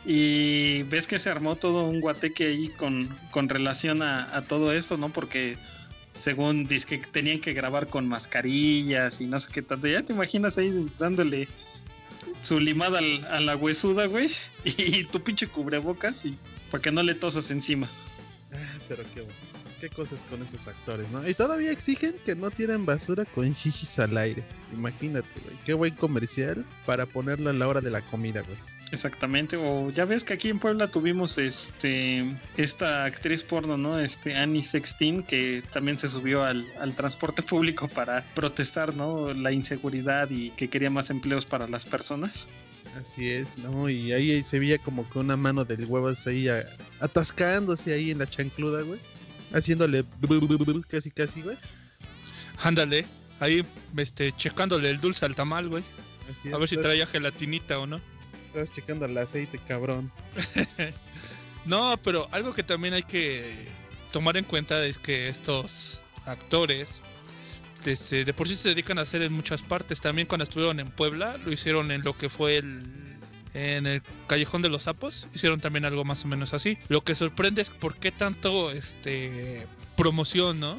Y ves que se armó todo un guateque ahí con, con relación a, a todo esto, ¿no? Porque según dice que tenían que grabar con mascarillas y no sé qué tanto. Ya te imaginas ahí dándole su limada al- a la huesuda, güey. [LAUGHS] Y tu pinche cubrebocas y para que no le tosas encima. Ah, pero qué. Qué cosas con esos actores, ¿no? Y todavía exigen que no tiren basura con shishis al aire. Imagínate, güey. Qué buen comercial para ponerlo a la hora de la comida, güey. Exactamente, o ya ves que aquí en Puebla tuvimos este esta actriz porno, ¿no? Este Annie Sextin, que también se subió al, al transporte [LAUGHS] público para protestar, ¿no? La inseguridad y que quería más empleos para las personas. Así es, ¿no? Y ahí se veía como que una mano del huevos ahí a- atascándose ahí en la chancluda, güey. Haciéndole casi casi, güey. Ándale. Ahí, este, checándole el dulce al tamal, güey. Así es, A ver si traía gelatinita o no. Estás checando el aceite, cabrón. [LAUGHS] No, pero algo que también hay que tomar en cuenta es que estos actores de por sí se dedican a hacer en muchas partes. También cuando estuvieron en Puebla, lo hicieron en lo que fue el en el Callejón de los Sapos, hicieron también algo más o menos así. Lo que sorprende es por qué tanto este promoción, ¿no?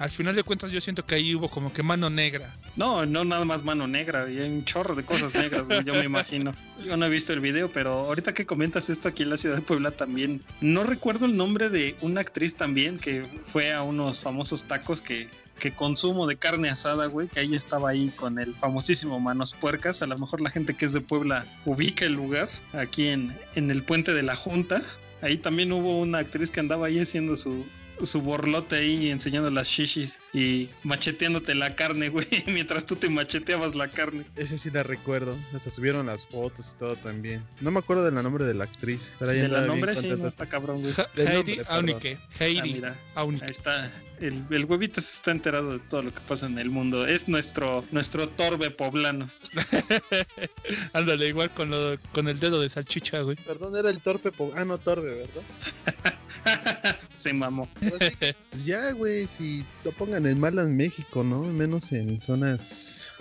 Al final de cuentas yo siento que ahí hubo como que mano negra. No, no nada más mano negra, y hay un chorro de cosas negras, güey, yo me imagino. Yo no he visto el video, pero ahorita que comentas esto aquí en la ciudad de Puebla también, no recuerdo el nombre de una actriz también que fue a unos famosos tacos que, que consumo de carne asada, güey, que ahí estaba ahí con el famosísimo Manos Puercas. A lo mejor la gente que es de Puebla ubica el lugar, aquí en, en el puente de la Junta. Ahí también hubo una actriz que andaba ahí haciendo su, su borlote ahí enseñando las shishis y macheteándote la carne, güey, [LAUGHS] mientras tú te macheteabas la carne. Ese sí la recuerdo. Hasta subieron las fotos y todo también. No me acuerdo del nombre de la actriz. Pero ahí De la nombre sí, no está cabrón, güey. Heidi nombre. Aunike. Ah, Heidi mira, Aunike. ahí está. El, el huevito se está enterado de todo lo que pasa en el mundo. Es nuestro, nuestro torbe poblano. [LAUGHS] Ándale, igual con, lo, con el dedo de salchicha, güey. Perdón, era el torpe. po- Ah, no, torpe, ¿verdad? [LAUGHS] se mamó. [LAUGHS] Pues ya, güey, si lo pongan en mal en México, ¿no? Menos en zonas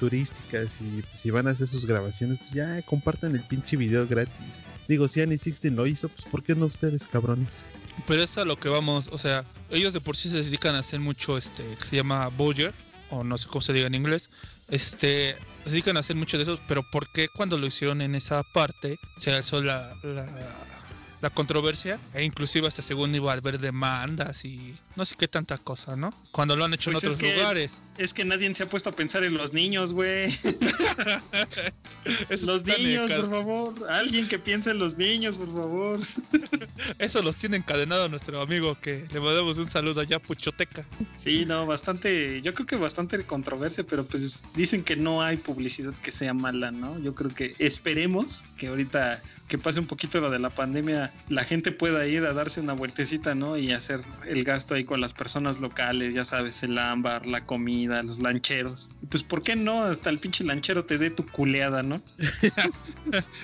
turísticas y pues, si van a hacer sus grabaciones, pues ya compartan el pinche video gratis. Digo, si Annie Sixteen lo hizo, pues ¿por qué no ustedes, cabrones? Pero es a lo que vamos, o sea, ellos de por sí se dedican a hacer mucho, este, que se llama Boyer, o no sé cómo se diga en inglés, este, se dedican a hacer mucho de eso, pero ¿por qué cuando lo hicieron en esa parte se alzó la, la, la controversia e inclusive hasta según iba a haber demandas y no sé qué tanta cosa, ¿no? Cuando lo han hecho Pues en es otros que- lugares. Es que nadie se ha puesto a pensar en los niños, güey. [LAUGHS] Los niños, por favor. Alguien que piense en los niños, por favor. Eso los tiene encadenado nuestro amigo que le mandamos un saludo allá, Puchoteca. Sí, no, bastante, yo creo que bastante controversia, pero pues dicen que no hay publicidad que sea mala, ¿no? Yo creo que esperemos que ahorita que pase un poquito lo de la pandemia, la gente pueda ir a darse una vueltecita, ¿no? Y hacer el gasto ahí con las personas locales, ya sabes, el ámbar, la comida, los lancheros. Pues, ¿por qué no? Hasta el pinche lanchero te dé tu culeada, ¿no? [LAUGHS]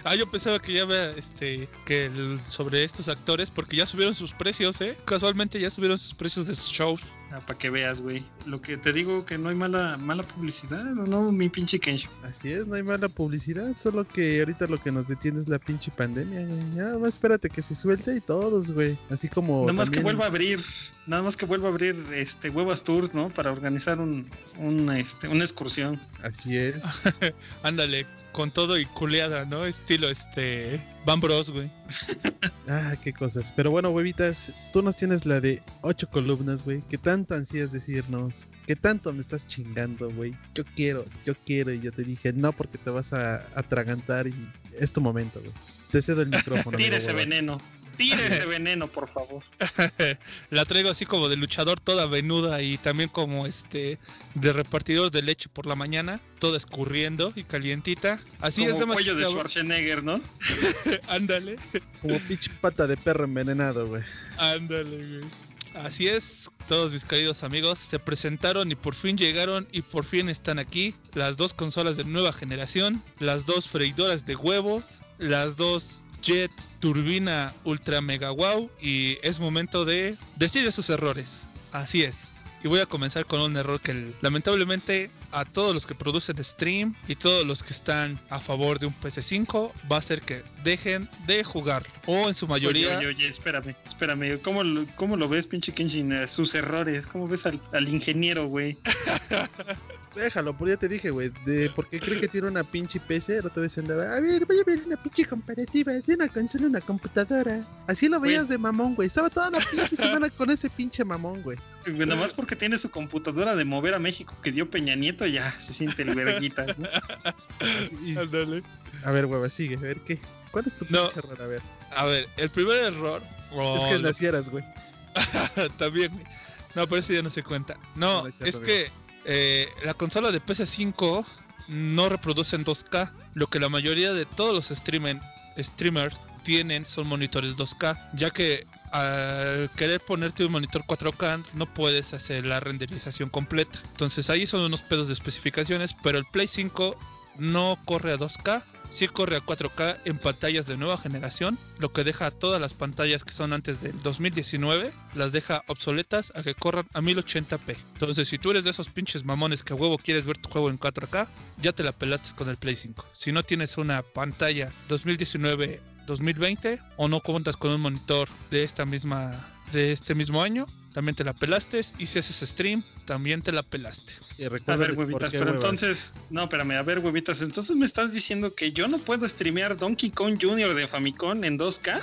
Ah, yo pensaba que ya había, este, que el- sobre estos actores, porque ya subieron sus precios, ¿eh? Casualmente ya subieron sus precios de sus shows. Para que veas, güey. Lo que te digo que no hay mala, mala publicidad, ¿no? Mi pinche Kensho. Así es, no hay mala publicidad, solo que ahorita lo que nos detiene es la pinche pandemia, güey. Espérate que se suelte y todos, güey. Así como. Nada más que vuelva a abrir, nada más que vuelva a abrir este Huevas Tours, ¿no? Para organizar un, un, este, una excursión. Así es. [LAUGHS] Ándale, con todo y culeada, ¿no? Estilo, este, Van Bros, güey. [LAUGHS] Ah, qué cosas. Pero bueno, huevitas, tú nos tienes la de ocho columnas, güey. ¿Qué tanto ansías decirnos? ¿Qué tanto me estás chingando, güey? Yo quiero, yo quiero. Y yo te dije, no, porque te vas a atragantar y es tu momento, güey. Te cedo el [LAUGHS] micrófono. Tire amigo ese veneno. Tire ese [LAUGHS] veneno, por favor. [LAUGHS] La traigo así como de luchador toda venuda y también como este de repartidor de leche por la mañana, toda escurriendo y calientita. Así Como es y cuello de. Schwarzenegger, ¿no? [LAUGHS] Ándale, Como pinche pata de perro envenenado, güey. ándale, güey. Así es, todos mis queridos amigos, se presentaron y por fin llegaron y por fin están aquí las dos consolas de nueva generación, las dos freidoras de huevos, las dos Jet Turbina Ultra Mega Wow y es momento de decir sus errores. Así es. Y voy a comenzar con un error que lamentablemente a todos los que producen stream y todos los que están a favor de un PC5 va a hacer que dejen de jugar o en su mayoría Oye, oye, oye, espérame, espérame. ¿Cómo lo, cómo lo ves, pinche Kenshin? Sus errores. ¿Cómo ves al, al ingeniero, güey? [LAUGHS] Déjalo, por ya te dije, güey. De, porque cree que tiene una pinche PC, otra vez andaba. A ver, voy a ver una pinche comparativa de una consola y una computadora. Así lo veías de mamón, güey. Estaba toda la pinche [LAUGHS] semana con ese pinche mamón, güey. Nada más porque tiene su computadora de mover a México que dio Peña Nieto, ya se siente el verguita. ¿no? [LAUGHS] Y- Ándale. a ver, hueva, sigue. A ver, ¿qué? ¿Cuál es tu No. pinche error? A ver. A ver, el primer error. es que lo- nacieras, güey. [LAUGHS] También. No, pero eso ya no se cuenta. No, No, no es cierto, es que eh, la consola de PS5 no reproduce en 2K. Lo que la mayoría de todos los streamers tienen son monitores 2K. Ya que al querer ponerte un monitor 4K no puedes hacer la renderización completa. Entonces ahí son unos pedos de especificaciones. Pero el Play 5 no corre a 2K. Sí corre a 4K en pantallas de nueva generación, lo que deja a todas las pantallas que son antes del 2019, las deja obsoletas a que corran a 1080p. Entonces, si tú eres de esos pinches mamones que a huevo quieres ver tu juego en 4K, ya te la pelaste con el Play 5. Si no tienes una pantalla 2019 2020 o no cuentas con un monitor de esta misma de este mismo año, también te la pelaste y si haces stream, también te la pelaste. Y A ver, huevitas, pero huevas. entonces, no, espérame, a ver, huevitas, entonces me estás diciendo que yo no puedo streamear Donkey Kong Jr. de Famicom en 2K?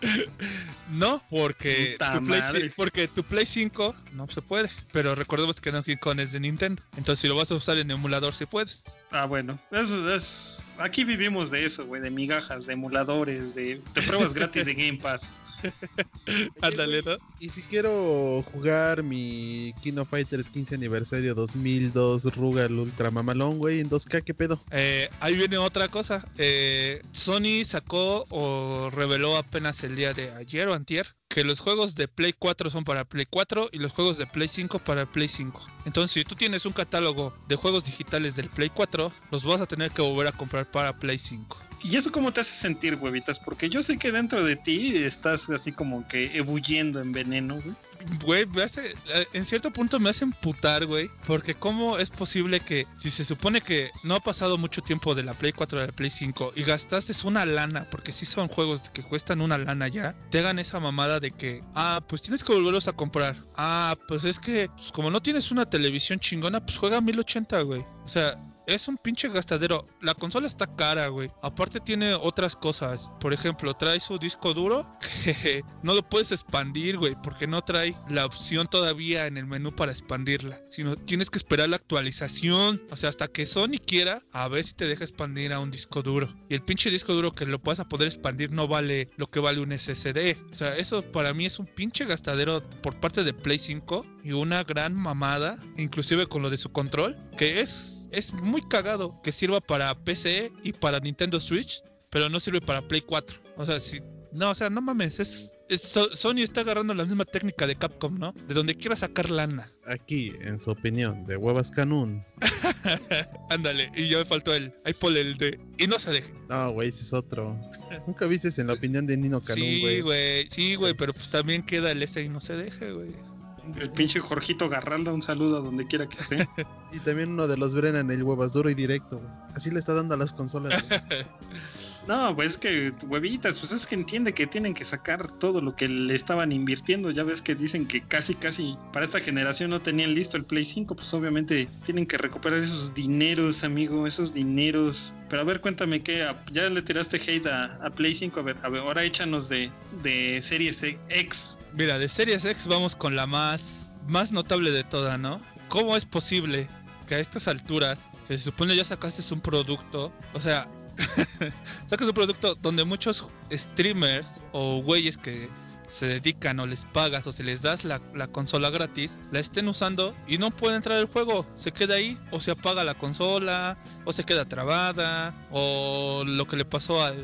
[LAUGHS] No, porque tu, Play, porque tu Play 5 no se puede. Pero recordemos que Donkey Kong es de Nintendo. Entonces, si lo vas a usar en emulador, sí puedes. Ah, bueno, eso es. Aquí vivimos de eso, güey, de migajas, de emuladores, de, de pruebas gratis de Game Pass. [LAUGHS] Ándale, ¿no? Y si quiero jugar mi Kino Fighters 15 aniversario 2002 Rugal Ultra Mamalón, güey, en 2K, ¿qué pedo? Eh, ahí viene otra cosa. Eh, Sony sacó o reveló apenas el día de ayer o antier que los juegos de Play 4 son para Play 4 y los juegos de Play 5 para Play 5. Entonces, si tú tienes un catálogo de juegos digitales del Play 4, los vas a tener que volver a comprar para Play 5. ¿Y eso cómo te hace sentir, huevitas? Porque yo sé que dentro de ti estás así como que ebulliendo en veneno, güey. Güey, me hace, eh, en cierto punto me hace emputar, güey. Porque cómo es posible que si se supone que no ha pasado mucho tiempo de la Play 4 a la Play 5 y gastaste una lana, porque sí son juegos que cuestan una lana ya, te hagan esa mamada de que, ah, pues tienes que volverlos a comprar. Ah, pues es que pues, como no tienes una televisión chingona, pues juega a 1080, güey. O sea, es un pinche gastadero. La consola está cara, güey. Aparte tiene otras cosas. Por ejemplo, trae su disco duro [LAUGHS] que no lo puedes expandir, güey, porque no trae la opción todavía en el menú para expandirla. Sino tienes que esperar la actualización. O sea, hasta que Sony quiera, a ver si te deja expandir a un disco duro. Y el pinche disco duro que lo puedas a poder expandir no vale lo que vale un SSD. O sea, eso para mí es un pinche gastadero por parte de Play 5 y una gran mamada, inclusive con lo de su control, que es, es muy cagado que sirva para PC y para Nintendo Switch, pero no sirve para Play 4. O sea, si no, o sea, no mames, es, es- So- Sony está agarrando la misma técnica de Capcom, ¿no? De donde quiera sacar lana. Aquí, en su opinión, de Huevas Canún. [LAUGHS] Ándale, y ya me faltó el, ahí ponle el de, y no se deje. No, güey, ese es otro. Nunca viste en la opinión de Nino Canún, Sí, güey. güey, sí, güey, pero pues también queda el ese y no se deje, güey. El pinche Jorgito Garralda, un saludo a donde quiera que esté. [LAUGHS] y también uno de los Brennan, el Huevas duro y directo. güey. Así le está dando a las consolas. güey. [LAUGHS] No, pues es que huevitas, pues es que entiende que tienen que sacar todo lo que le estaban invirtiendo. Ya ves que dicen que casi, casi para esta generación no tenían listo el Play 5, pues obviamente tienen que recuperar esos dineros, amigo, esos dineros. Pero a ver, cuéntame que ya le tiraste hate a, a Play 5, a ver, a ver, ahora échanos de, de Series X. Mira, de Series X vamos con la más, más notable de toda, ¿no? ¿Cómo es posible que a estas alturas, que se supone ya sacaste un producto, o sea, [LAUGHS] sacas un producto donde muchos streamers o güeyes que se dedican o les pagas o se les das la, la consola gratis, la estén usando y no puede entrar el juego, se queda ahí o se apaga la consola o se queda trabada o lo que le pasó al,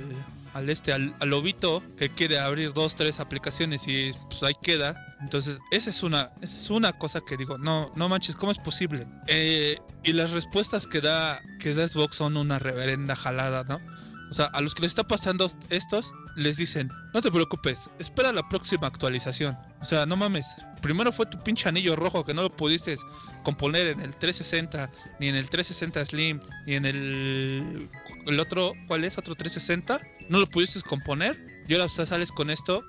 al este al, al lobito que quiere abrir dos tres aplicaciones y pues ahí queda entonces esa es una esa es una cosa que digo no no manches cómo es posible Eh, y las respuestas que da que da Xbox son una reverenda jalada no o sea a los que les está pasando estos les dicen no te preocupes espera la próxima actualización o sea no mames primero fue tu pinche anillo rojo que no lo pudiste componer en el 360 ni en el 360 Slim ni en el el otro, ¿cuál es? Otro 360. No lo pudiste componer. Y ahora sales con esto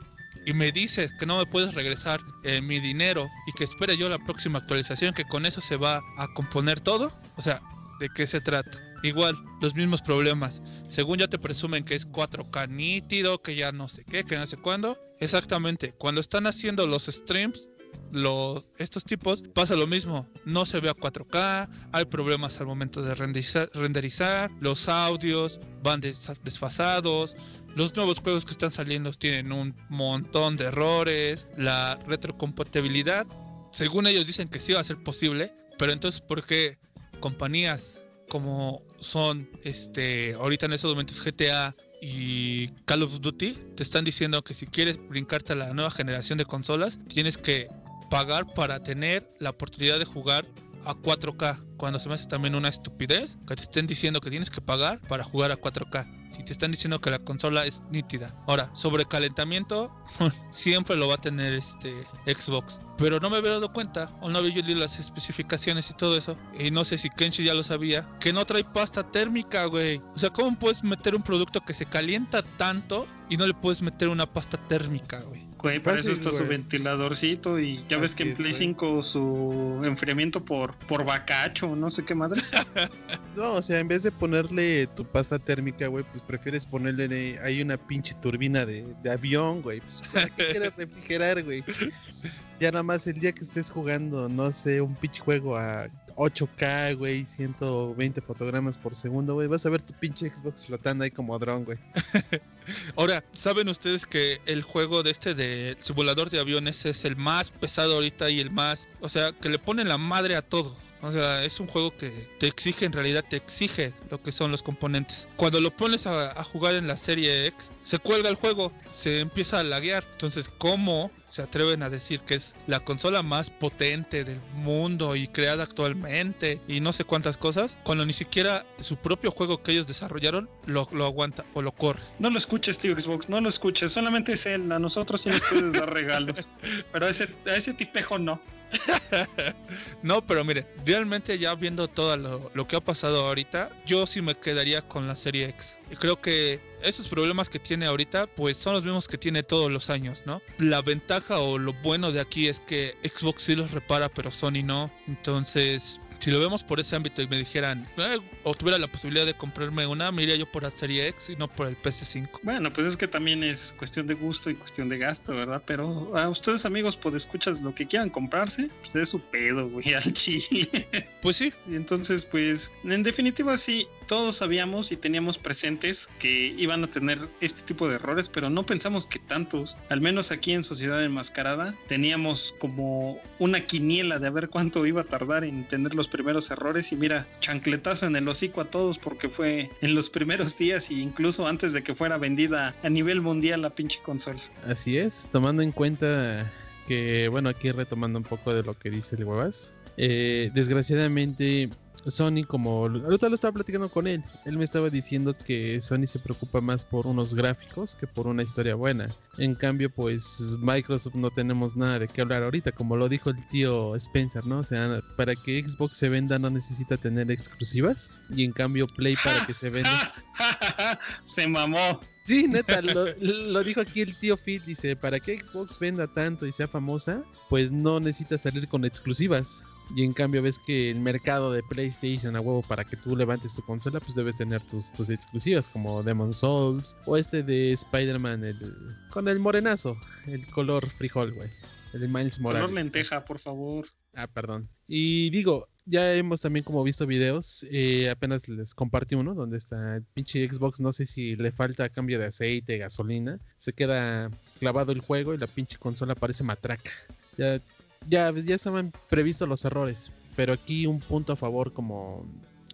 y me dices que no me puedes regresar eh, mi dinero y que espere yo la próxima actualización, que con eso se va a componer todo. O sea, ¿de qué se trata? Igual, los mismos problemas. Según ya te presumen que es 4K nítido, que ya no sé qué, que no sé cuándo. Exactamente, cuando están haciendo los streams, los, estos tipos pasa lo mismo, no se ve a 4K, hay problemas al momento de renderizar, los audios van des- desfasados, los nuevos juegos que están saliendo tienen un montón de errores, la retrocompatibilidad, según ellos dicen que sí va a ser posible, pero entonces ¿por qué compañías como son este ahorita en estos momentos GTA y Call of Duty te están diciendo que si quieres brincarte a la nueva generación de consolas tienes que pagar para tener la oportunidad de jugar a 4K. Cuando se me hace también una estupidez que te estén diciendo que tienes que pagar para jugar a 4K. Si te están diciendo que la consola es nítida. Ahora, sobre calentamiento, [LAUGHS] siempre lo va a tener este Xbox. Pero no me había dado cuenta, o no había yo leído las especificaciones y todo eso. Y no sé si Kenshi ya lo sabía, que no trae pasta térmica, güey. O sea, ¿cómo puedes meter un producto que se calienta tanto y no le puedes meter una pasta térmica, güey? Güey, para eso está su ventiladorcito y ya ves que en es, Play güey. 5 su enfriamiento por, por bacacho, no sé qué madres. [LAUGHS] No, o sea, en vez de ponerle tu pasta térmica, güey, pues prefieres ponerle ahí una pinche turbina de, de avión, güey. Pues, ¿para qué [LAUGHS] quieres refrigerar, güey? Ya nada más el día que estés jugando, no sé, un pinche juego a 8K, güey, 120 fotogramas por segundo, güey, vas a ver tu pinche Xbox flotando ahí como dron, güey. [LAUGHS] Ahora, ¿saben ustedes que el juego de este de simulador de aviones es el más pesado ahorita y el más, o sea, que le pone la madre a todo? O sea, es un juego que te exige, en realidad te exige lo que son los componentes. Cuando lo pones a, a jugar en la serie X, se cuelga el juego, se empieza a laguear. Entonces, ¿cómo se atreven a decir que es la consola más potente del mundo y creada actualmente y no sé cuántas cosas? Cuando ni siquiera su propio juego que ellos desarrollaron lo, lo aguanta o lo corre. No lo escuches, tío Xbox, no lo escuches. Solamente es él. A nosotros sí nos puedes dar regalos. [LAUGHS] Pero a ese, a ese tipejo no. [LAUGHS] No, pero mire, realmente ya viendo todo lo, que ha pasado ahorita, yo sí me quedaría con la serie X. Y creo que esos problemas que tiene ahorita, pues son los mismos que tiene todos los años, ¿no? La ventaja o lo bueno de aquí es que Xbox sí los repara, pero Sony no. Entonces, si lo vemos por ese ámbito y me dijeran, "Eh, o tuviera la posibilidad de comprarme una, me iría yo por la serie X y no por el PS5. Bueno, pues es que también es cuestión de gusto y cuestión de gasto, ¿verdad? Pero a ustedes, amigos, pues escuchas lo que quieran comprarse, pues es su pedo, güey, al chile. Pues sí, Y entonces, pues, en definitiva, sí, todos sabíamos y teníamos presentes que iban a tener este tipo de errores, pero no pensamos que tantos. Al menos aquí en Sociedad Enmascarada teníamos como una quiniela de a ver cuánto iba a tardar en tener los primeros errores. Y mira, chancletazo en el hocico a todos porque fue en los primeros días e incluso antes de que fuera vendida a nivel mundial la pinche consola. Así es, tomando en cuenta que, bueno, aquí retomando un poco de lo que dice el huevas, eh, desgraciadamente Sony, como ahorita lo estaba platicando con él, él me estaba diciendo que Sony se preocupa más por unos gráficos que por una historia buena. En cambio, pues Microsoft no tenemos nada de qué hablar ahorita, como lo dijo el tío Spencer, ¿no? O sea, para que Xbox se venda no necesita tener exclusivas y en cambio Play para que se venda [LAUGHS] Se mamó. Sí, neta, lo, lo dijo aquí el tío Phil, dice, para que Xbox venda tanto y sea famosa, pues no necesita salir con exclusivas. Y en cambio ves que el mercado de PlayStation a huevo para que tú levantes tu consola, pues debes tener tus, tus exclusivas como Demon Souls o este de Spider-Man el, con el morenazo, el color frijol, güey. El Miles Morales. Color lenteja, por favor. Ah, perdón. Y digo, ya hemos también como visto videos, eh, apenas les compartí uno donde está el pinche Xbox, no sé si le falta cambio de aceite, gasolina, se queda clavado el juego y la pinche consola parece matraca. Ya, ya, ya estaban previstos los errores, pero aquí un punto a favor como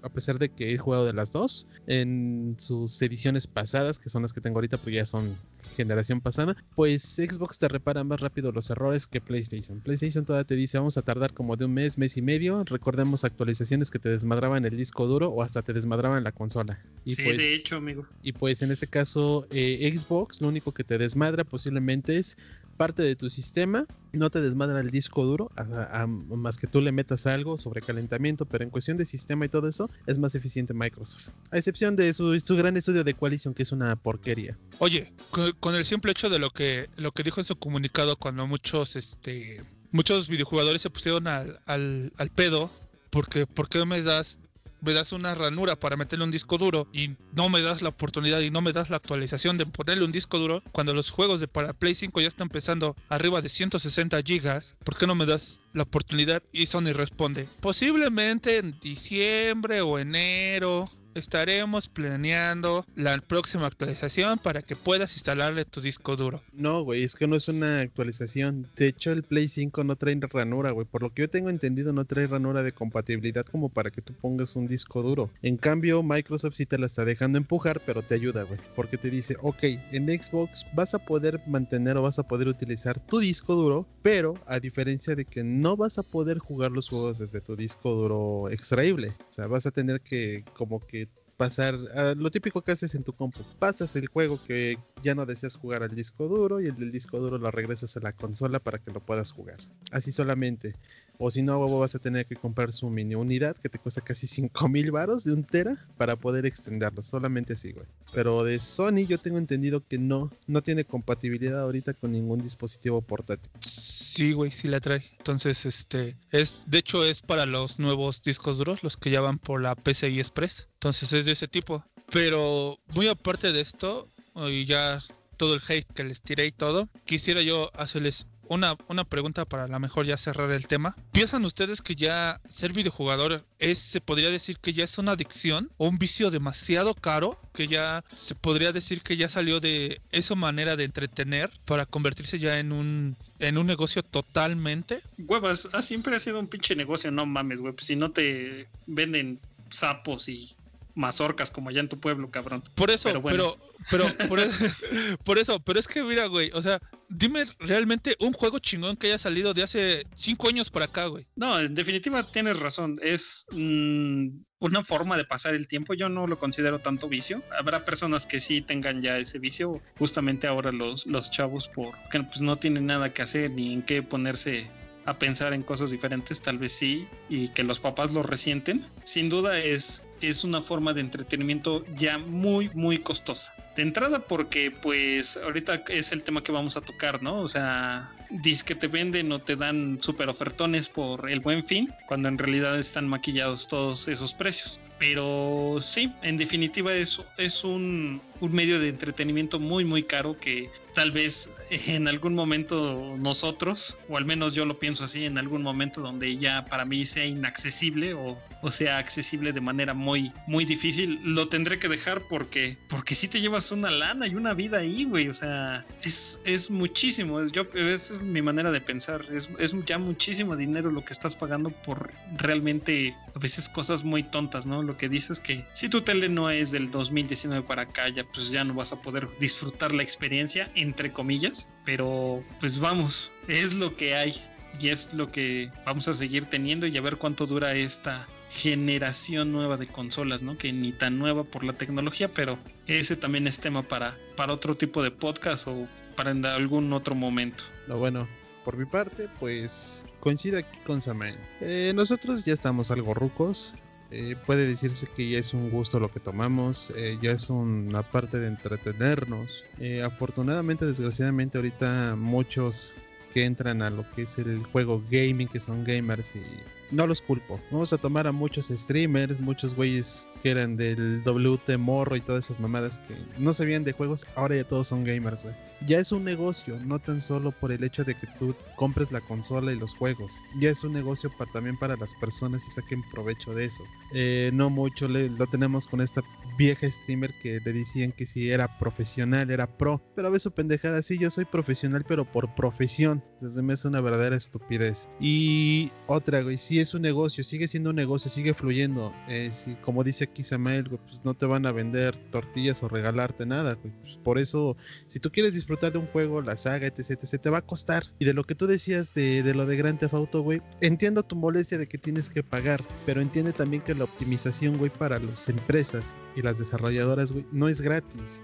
a pesar de que he jugado de las dos en sus ediciones pasadas, que son las que tengo ahorita porque ya son generación pasada, pues Xbox te repara más rápido los errores que PlayStation. PlayStation todavía te dice vamos a tardar como de un mes, mes y medio. Recordemos actualizaciones que te desmadraban el disco duro o hasta te desmadraban la consola. Y sí, pues, de hecho, amigo. y pues en este caso eh, Xbox lo único que te desmadra posiblemente es parte de tu sistema, no te desmadra el disco duro, a- más que tú le metas algo sobre calentamiento, pero en cuestión de sistema y todo eso, es más eficiente Microsoft. A excepción de su, su gran estudio de Coalition, que es una porquería. Oye, con, con el simple hecho de lo que, lo que dijo en su comunicado cuando muchos, este, muchos videojugadores se pusieron al, al, al pedo, porque ¿por qué me das, me das una ranura para meterle un disco duro y no me das la oportunidad y no me das la actualización de ponerle un disco duro cuando los juegos de para Play 5 ya están empezando arriba de 160 gigas? ¿Por qué no me das la oportunidad? Y Sony responde, posiblemente en diciembre o enero estaremos planeando la próxima actualización para que puedas instalarle tu disco duro. No, güey, es que no es una actualización. De hecho, el Play 5 no trae ranura, güey. Por lo que yo tengo entendido, no trae ranura de compatibilidad como para que tú pongas un disco duro. En cambio, Microsoft sí te la está dejando empujar, pero te ayuda, güey. Porque te dice, ok, en Xbox vas a poder mantener o vas a poder utilizar tu disco duro, pero a diferencia de que no vas a poder jugar los juegos desde tu disco duro extraíble. O sea, vas a tener que como que pasar a lo típico que haces en tu compu. Pasas el juego que ya no deseas jugar al disco duro y el del disco duro lo regresas a la consola para que lo puedas jugar. Así solamente. O si no, huevo, vas a tener que comprar su mini unidad que te cuesta casi 5000 varos de un tera para poder extenderlo. Solamente así, güey. Pero de Sony yo tengo entendido que no, no tiene compatibilidad ahorita con ningún dispositivo portátil. Sí, güey, sí la trae. Entonces, este, es, de hecho es para los nuevos discos duros, los que ya van por la PCI Express. Entonces es de ese tipo. Pero muy aparte de esto, y ya todo el hate que les tiré y todo, quisiera yo hacerles una, una pregunta para a lo mejor ya cerrar el tema. ¿Piensan ustedes que ya ser videojugador es, se podría decir que ya es una adicción o un vicio demasiado caro? Que ya se podría decir que ya salió de esa manera de entretener para convertirse ya en un, en un negocio totalmente. Huevas, ah, siempre ha sido un pinche negocio, no mames, güey. Pues si no te venden sapos y mazorcas como allá en tu pueblo, cabrón. Por eso, Pero pero, bueno. pero, por, eso, [LAUGHS] por eso, pero es que mira, güey, o sea, dime realmente un juego chingón que haya salido de hace cinco años para acá, güey. No, en definitiva tienes razón. Es mm, una forma de pasar el tiempo. Yo no lo considero tanto vicio. Habrá personas que sí tengan ya ese vicio. Justamente ahora los, los chavos, porque pues, no tienen nada que hacer ni en qué ponerse a pensar en cosas diferentes, tal vez sí, y que los papás lo resienten, sin duda es, es una forma de entretenimiento ya muy, muy costosa. De entrada porque pues ahorita es el tema que vamos a tocar, ¿no? O sea, dice que te venden o te dan super ofertones por el buen fin, cuando en realidad están maquillados todos esos precios. Pero sí, en definitiva es, es un, un medio de entretenimiento muy muy caro que tal vez [LAUGHS] en algún momento nosotros, o al menos yo lo pienso así, en algún momento donde ya para mí sea inaccesible o, o sea accesible de manera muy muy difícil, lo tendré que dejar porque porque si te llevas una lana y una vida ahí, güey, o sea, es, es muchísimo, es, yo, esa es mi manera de pensar, es, es ya muchísimo dinero lo que estás pagando por realmente a veces cosas muy tontas, ¿no? Lo que dices que si tu tele no es del 2019 para acá, ya pues ya no vas a poder disfrutar la experiencia, entre comillas, pero pues vamos, es lo que hay y es lo que vamos a seguir teniendo y a ver cuánto dura esta generación nueva de consolas, ¿no? Que ni tan nueva por la tecnología, pero ese también es tema para, para otro tipo de podcast o para en algún otro momento. Lo bueno, por mi parte, pues coincido aquí con Samael. Eh, nosotros ya estamos algo rucos. Eh, puede decirse que ya es un gusto lo que tomamos, eh, ya es una parte de entretenernos. Eh, afortunadamente, desgraciadamente, ahorita muchos que entran a lo que es el juego gaming, que son gamers y no los culpo. Vamos a tomar a muchos streamers, muchos güeyes que eran del WT Morro y todas esas mamadas que no sabían de juegos, ahora ya todos son gamers, güey. Ya es un negocio, no tan solo por el hecho de que tú compres la consola y los juegos. Ya es un negocio también para las personas y saquen provecho de eso. Eh, no mucho le, lo tenemos con esta vieja streamer que le decían que si era profesional, era pro. Pero a veces su pendejada, sí, yo soy profesional, pero por profesión. Desde me es una verdadera estupidez. Y otra, güey, si es un negocio, sigue siendo un negocio, sigue fluyendo. Eh, si, como dice aquí Samuel, pues no te van a vender tortillas o regalarte nada, güey. Pues por eso, si tú quieres disfrutar de un juego, la saga, etc, etc, te va a costar. Y de lo que tú decías de, de lo de Grand Theft Auto, güey, entiendo tu molestia de que tienes que pagar, pero entiende también que la optimización, güey, para las empresas y las desarrolladoras, güey, no es gratis.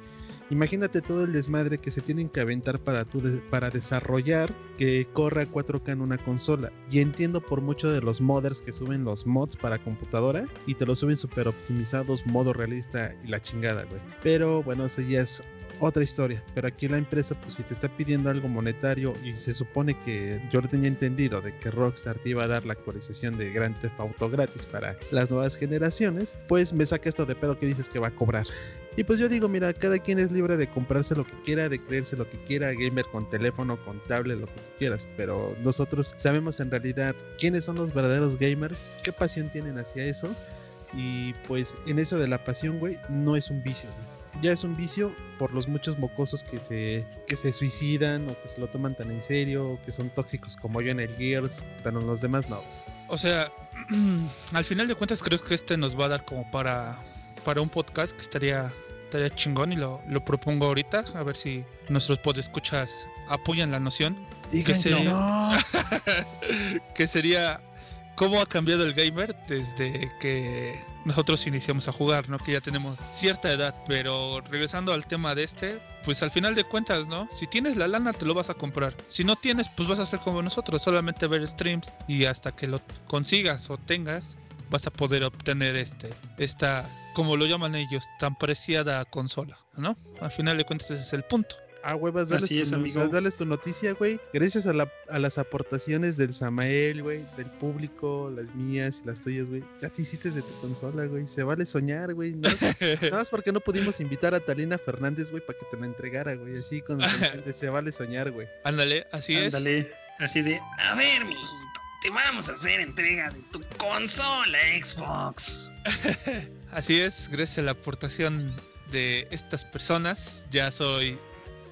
Imagínate todo el desmadre que se tienen que aventar para, tu para desarrollar que corra a 4K en una consola. Y entiendo por mucho de los modders que suben los mods para computadora y te los suben super optimizados, modo realista y la chingada, güey. Pero bueno, eso ya es otra historia. Pero aquí la empresa, pues si te está pidiendo algo monetario y se supone que yo lo tenía entendido de que Rockstar te iba a dar la actualización de Grand Theft Auto gratis para las nuevas generaciones, pues me saca esto de pedo que dices que va a cobrar. Y pues yo digo, mira, cada quien es libre de comprarse lo que quiera, de creerse lo que quiera, gamer con teléfono, con tablet, lo que tú quieras, pero nosotros sabemos en realidad quiénes son los verdaderos gamers, qué pasión tienen hacia eso, y pues en eso de la pasión, güey, no es un vicio, güey. Ya es un vicio por los muchos mocosos que se, que se suicidan o que se lo toman tan en serio, o que son tóxicos como yo en el Gears, pero en los demás no. O sea, [CLEARS THROAT] al final de cuentas creo que este nos va a dar como para, para un podcast que estaría, estaría chingón y lo, lo propongo ahorita, a ver si nuestros podescuchas apoyan la noción. Digan que sería, no. [LAUGHS] que sería cómo ha cambiado el gamer desde que nosotros iniciamos a jugar, ¿no? Que ya tenemos cierta edad, pero regresando al tema de este, pues al final de cuentas, ¿no? Si tienes la lana te lo vas a comprar. Si no tienes, pues vas a hacer como nosotros, solamente ver streams y hasta que lo consigas o tengas, vas a poder obtener este esta como lo llaman ellos, tan preciada consola, ¿no? Al final de cuentas ese es el punto. Ah, güey, vas a darles, Así tu, es, amigo. vas a darles tu noticia, güey. Gracias a, la- a las aportaciones del Samael, güey, del público, las mías y las tuyas, güey. Ya te hiciste de tu consola, güey. Se vale soñar, güey. Nada, más- [LAUGHS] nada más porque no pudimos invitar a Talina Fernández, güey, para que te la entregara, güey. Así con sentido [LAUGHS] de se vale soñar, güey. Ándale, así es. Ándale, así de, a ver, mijito, te vamos a hacer entrega de tu consola Xbox. [LAUGHS] Así es, gracias a la aportación de estas personas, ya soy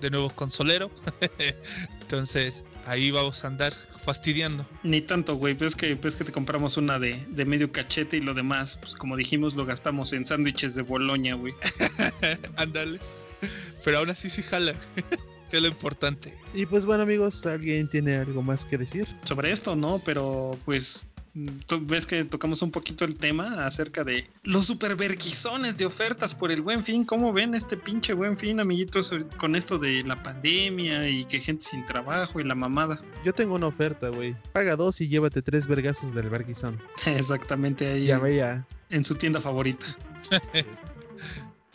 de nuevo consolero. [LAUGHS] Entonces, ahí vamos a andar fastidiando. Ni tanto, güey, pues que, pues que te compramos una de, de medio cachete y lo demás, pues como dijimos, lo gastamos en sándwiches de Boloña, güey. [LAUGHS] Ándale. Pero aún así sí jala, [LAUGHS] que es lo importante. Y pues bueno, amigos, ¿alguien tiene algo más que decir? Sobre esto, ¿no? Pero pues ves que tocamos un poquito el tema acerca de los superverguizones de ofertas por el buen fin. ¿Cómo ven este pinche buen fin, amiguitos, con esto de la pandemia y que gente sin trabajo y la mamada? Yo tengo una oferta, güey. Paga dos y llévate tres vergazos del verguizón. [LAUGHS] Exactamente ahí. Ya veía. En su tienda favorita. [LAUGHS]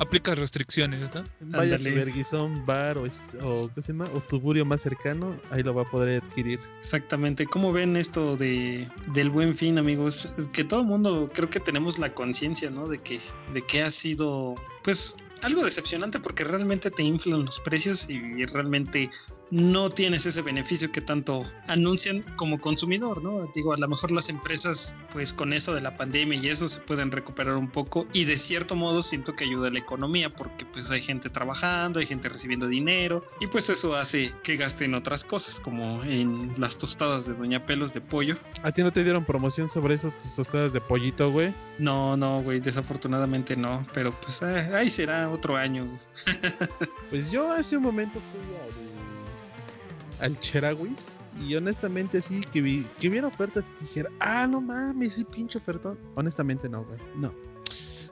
Aplica restricciones, ¿no? Vaya su verguizón, bar o, o, ¿qué se llama? o tuburio más cercano, ahí lo va a poder adquirir. Exactamente. ¿Cómo ven esto de del buen fin, amigos? Es que todo el mundo creo que tenemos la conciencia, ¿no? De que, de que ha sido, pues, algo decepcionante porque realmente te inflan los precios y realmente no tienes ese beneficio que tanto anuncian como consumidor, ¿no? Digo, a lo mejor las empresas, pues con eso de la pandemia y eso se pueden recuperar un poco y de cierto modo siento que ayuda a la economía porque pues hay gente trabajando, hay gente recibiendo dinero y pues eso hace que gasten otras cosas como en las tostadas de Doña Pelos de pollo. ¿A ti no te dieron promoción sobre eso, tus tostadas de pollito, güey? No, no, güey, desafortunadamente no, pero pues ah, ahí será otro año. [LAUGHS] Pues yo hace un momento fui al, al Cherawis y honestamente sí que vi que ofertas y dijera, ah, no mames, sí pinche ofertón. Honestamente no, güey. No.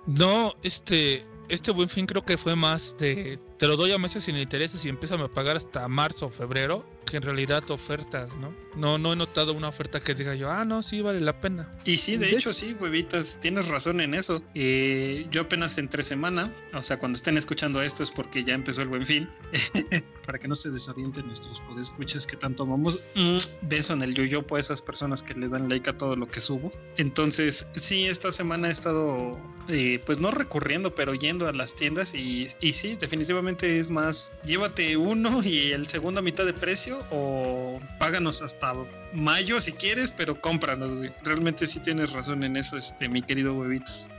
No, este, este buen fin creo que fue más de te lo doy a meses sin intereses y empiezan a pagar hasta marzo o febrero, que en realidad ofertas, ¿no? No, no he notado una oferta que diga yo, ah, no, sí vale la pena. Y sí, de De hecho sí, huevitas, tienes razón en eso. Eh, yo apenas entre semana, o sea, cuando estén escuchando esto es porque ya empezó el buen fin, [LAUGHS] para que no se desorienten nuestros podescuchas que tanto amamos. Mm, beso en el yoyopo a esas personas que le dan like a todo lo que subo. Entonces, sí, esta semana he estado, eh, pues no recurriendo, pero yendo a las tiendas y, y sí, definitivamente es más, llévate uno y el segundo a mitad de precio o páganos hasta mayo si quieres, pero cómpranos, güey. Realmente sí tienes razón en eso, este, mi querido huevitos.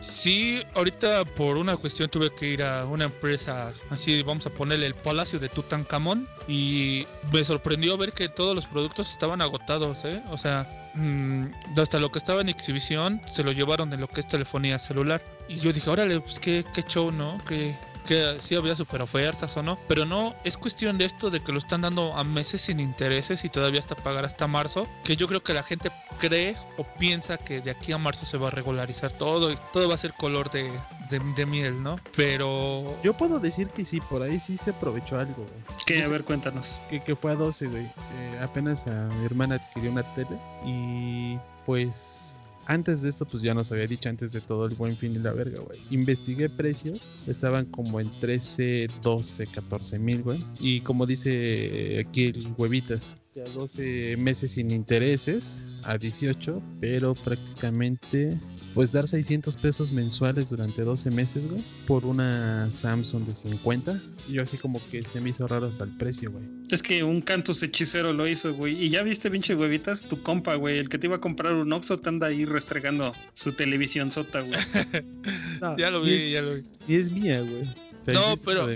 Sí, ahorita por una cuestión tuve que ir a una empresa, así vamos a ponerle el Palacio de Tutankamón, y me sorprendió ver que todos los productos estaban agotados, ¿eh? O sea, mm, hasta lo que estaba en exhibición se lo llevaron en lo que es telefonía celular. Y yo dije, órale, pues qué, qué show, ¿no? Que, que sí había super ofertas o no. Pero no, es cuestión de esto de que lo están dando a meses sin intereses y todavía hasta pagar hasta marzo. Que yo creo que la gente cree o piensa que de aquí a marzo se va a regularizar todo y todo va a ser color de, de, de miel, ¿no? Pero Yo puedo decir que sí, por ahí sí se aprovechó algo, güey. Que a ver, cuéntanos. Que, que fue a 12, güey. Eh, apenas a mi hermana adquirió una tele y pues antes de esto, pues ya nos había dicho antes de todo el buen fin y la verga, güey. Investigué precios, estaban como en 13, 12, 14 mil, güey. Y como dice aquí el huevitas, a 12 meses sin intereses, a 18, pero prácticamente pues dar 600 pesos mensuales durante 12 meses, güey, por una Samsung de 50. Y yo así como que se me hizo raro hasta el precio, güey. Es que un cantus hechicero lo hizo, güey. Y ya viste, pinche huevitas, tu compa, güey. El que te iba a comprar un Oxxo te anda ahí restregando su televisión sota, güey. [LAUGHS] No, ya lo vi, es- ya lo vi. Y es mía, güey. O sea, No, pero-.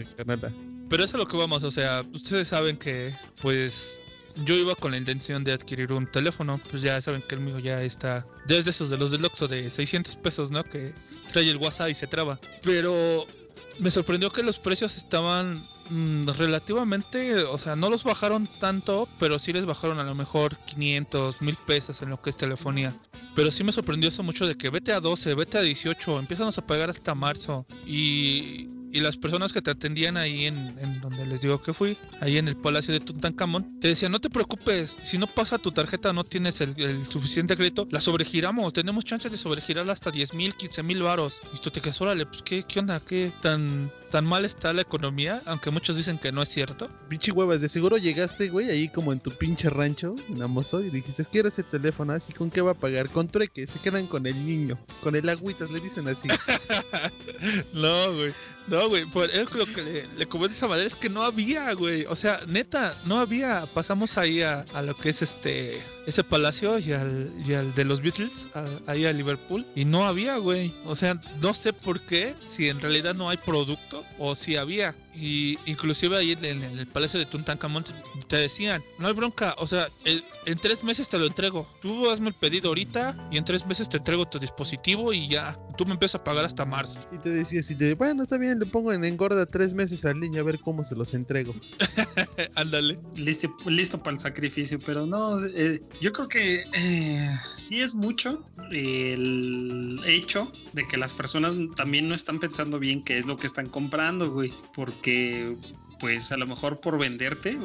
Pero eso es lo que vamos, o sea, ustedes saben que, pues, yo iba con la intención de adquirir un teléfono, pues ya saben que el mío ya está, ya es de esos de los del Oxxo de 600 pesos, ¿no? Que trae el WhatsApp y se traba. Pero me sorprendió que los precios estaban mm, relativamente, o sea, no los bajaron tanto, pero sí les bajaron a lo mejor 500, 1000 pesos en lo que es telefonía. Pero sí me sorprendió eso mucho de que vete a 12, vete a 18, empiezan a pagar hasta marzo. Y, y las personas que te atendían ahí en, en donde les digo que fui, ahí en el Palacio de Tutankamón, te decían, no te preocupes, si no pasa tu tarjeta, no tienes el, el suficiente crédito, la sobregiramos, tenemos chances de sobregirarla hasta 10 mil, 15 mil varos. Y tú te quedas, órale, pues ¿qué, qué onda, qué tan, tan mal está la economía, aunque muchos dicen que no es cierto. Pinche huevas, de seguro llegaste, güey, ahí como en tu pinche rancho, en Amozo, y dijiste, quiero ese teléfono, así, ¿con qué va a pagar? Con trueque, se quedan con el niño, con el agüitas, le dicen así. [LAUGHS] No, güey. No, güey. Por es lo que le, le comenté a esa madre es que no había, güey. O sea, neta, no había. Pasamos ahí a, a lo que es este ese palacio y al, y al de los Beatles, ahí a Liverpool, y no había, güey. O sea, no sé por qué, si en realidad no hay producto o si había. Y inclusive ahí en, el- palacio de Tutankamón te- decían, no hay bronca, o sea, en tres meses te lo entrego. Tú hazme el pedido ahorita y en tres meses te entrego tu dispositivo y ya tú me empiezas a pagar hasta marzo. Y te decía así de, bueno, está bien, le pongo en engorda tres meses al niño a ver cómo se los entrego. [LAUGHS] Ándale. listo, listo para el sacrificio, pero no, eh, yo creo que eh, sí es mucho el hecho de que las personas también no están pensando bien qué es lo que están comprando, güey, porque pues a lo mejor por venderte,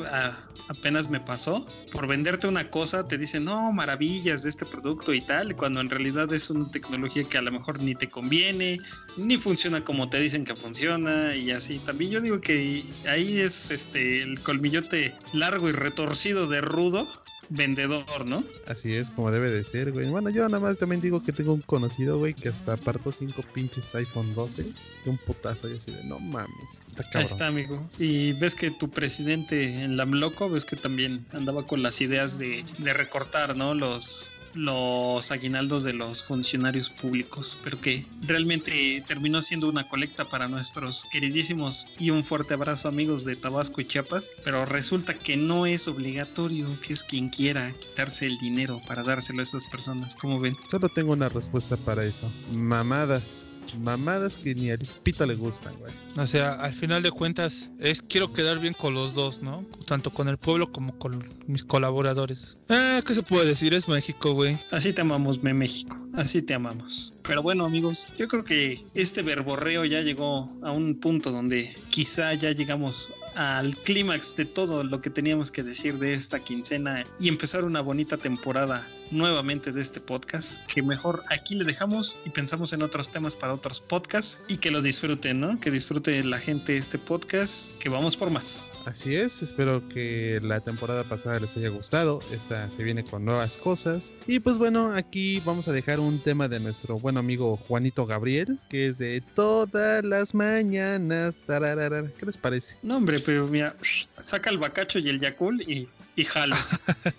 apenas me pasó, por venderte una cosa te dicen, no, maravillas de este producto y tal, cuando en realidad es una tecnología que a lo mejor ni te conviene, ni funciona como te dicen que funciona y así. También yo digo que ahí es este el colmillote largo y retorcido de rudo vendedor, ¿no? Así es como debe de ser, güey. Bueno, yo nada más también digo que tengo un conocido, güey, que hasta apartó cinco pinches iPhone 12 de un putazo y así de, no mames. Está Ahí está, amigo. Y ves que tu presidente en la Loco, ves que también andaba con las ideas de, de recortar, ¿no? Los, los aguinaldos de los funcionarios públicos, pero que realmente terminó siendo una colecta para nuestros queridísimos y un fuerte abrazo amigos de Tabasco y Chiapas, pero resulta que no es obligatorio, que es quien quiera quitarse el dinero para dárselo a estas personas, como ven. Solo tengo una respuesta para eso. Mamadas. Mamadas que ni al pito le gustan, güey. O sea, al final de cuentas, es quiero quedar bien con los dos, ¿no? Tanto con el pueblo como con mis colaboradores. Ah, ¿qué se puede decir? Es México, güey. Así te amamos, me México. Así te amamos. Pero bueno, amigos, yo creo que este verborreo ya llegó a un punto donde quizá ya llegamos al clímax de todo lo que teníamos que decir de esta quincena y empezar una bonita temporada nuevamente de este podcast. Que mejor aquí le dejamos y pensamos en otros temas para otros podcasts y que lo disfruten, ¿no? Que disfrute la gente este podcast, que vamos por más. Así es, espero que la temporada pasada les haya gustado. Esta se viene con nuevas cosas. Y pues bueno, aquí vamos a dejar un tema de nuestro buen amigo Juanito Gabriel, que es de todas las mañanas. Tararara. ¿Qué les parece? No, hombre, pero mira, saca el bacacho y el yacul y, y jalo.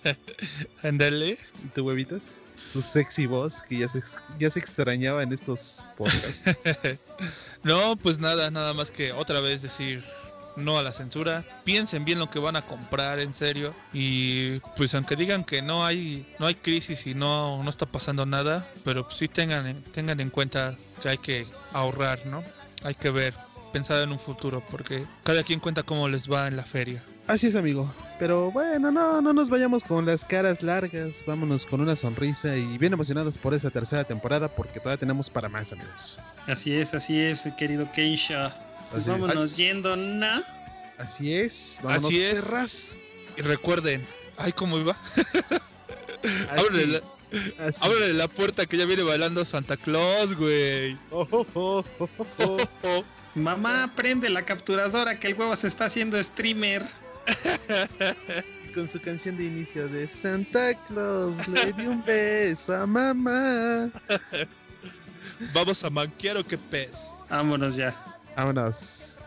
[LAUGHS] Ándale. ¿Y tu huevitas? Tu sexy voz que ya se, ya se extrañaba en estos podcasts. [LAUGHS] No, pues nada, nada más que otra vez decir no a la censura. Piensen bien lo que van a comprar, en serio. Y pues aunque digan que no hay, no hay crisis y no, no está pasando nada, pero sí tengan, en- tengan en cuenta que hay que ahorrar, ¿no? Hay que ver, pensar en un futuro, porque cada quien cuenta cómo les va en la feria. Así es, amigo. Pero bueno, no, no nos vayamos con las caras largas. Vámonos con una sonrisa y bien emocionados por esa tercera temporada porque todavía tenemos para más, amigos. Así es, así es, querido Keisha. Pues Así es. vámonos yendo, ¿na? Así es. Vámonos, Así es. perras. Y recuerden, ay, ¿cómo iba? [LAUGHS] Ábrele la, así. ábrele la puerta que ya viene bailando Santa Claus, güey. Oh, oh, oh, oh, oh. Oh. [LAUGHS] Mamá, prende la capturadora que el huevo se está haciendo streamer. [LAUGHS] Con su canción de inicio de Santa Claus le di un beso a mamá. Vamos a manquear o qué pez. Vámonos ya. Vámonos.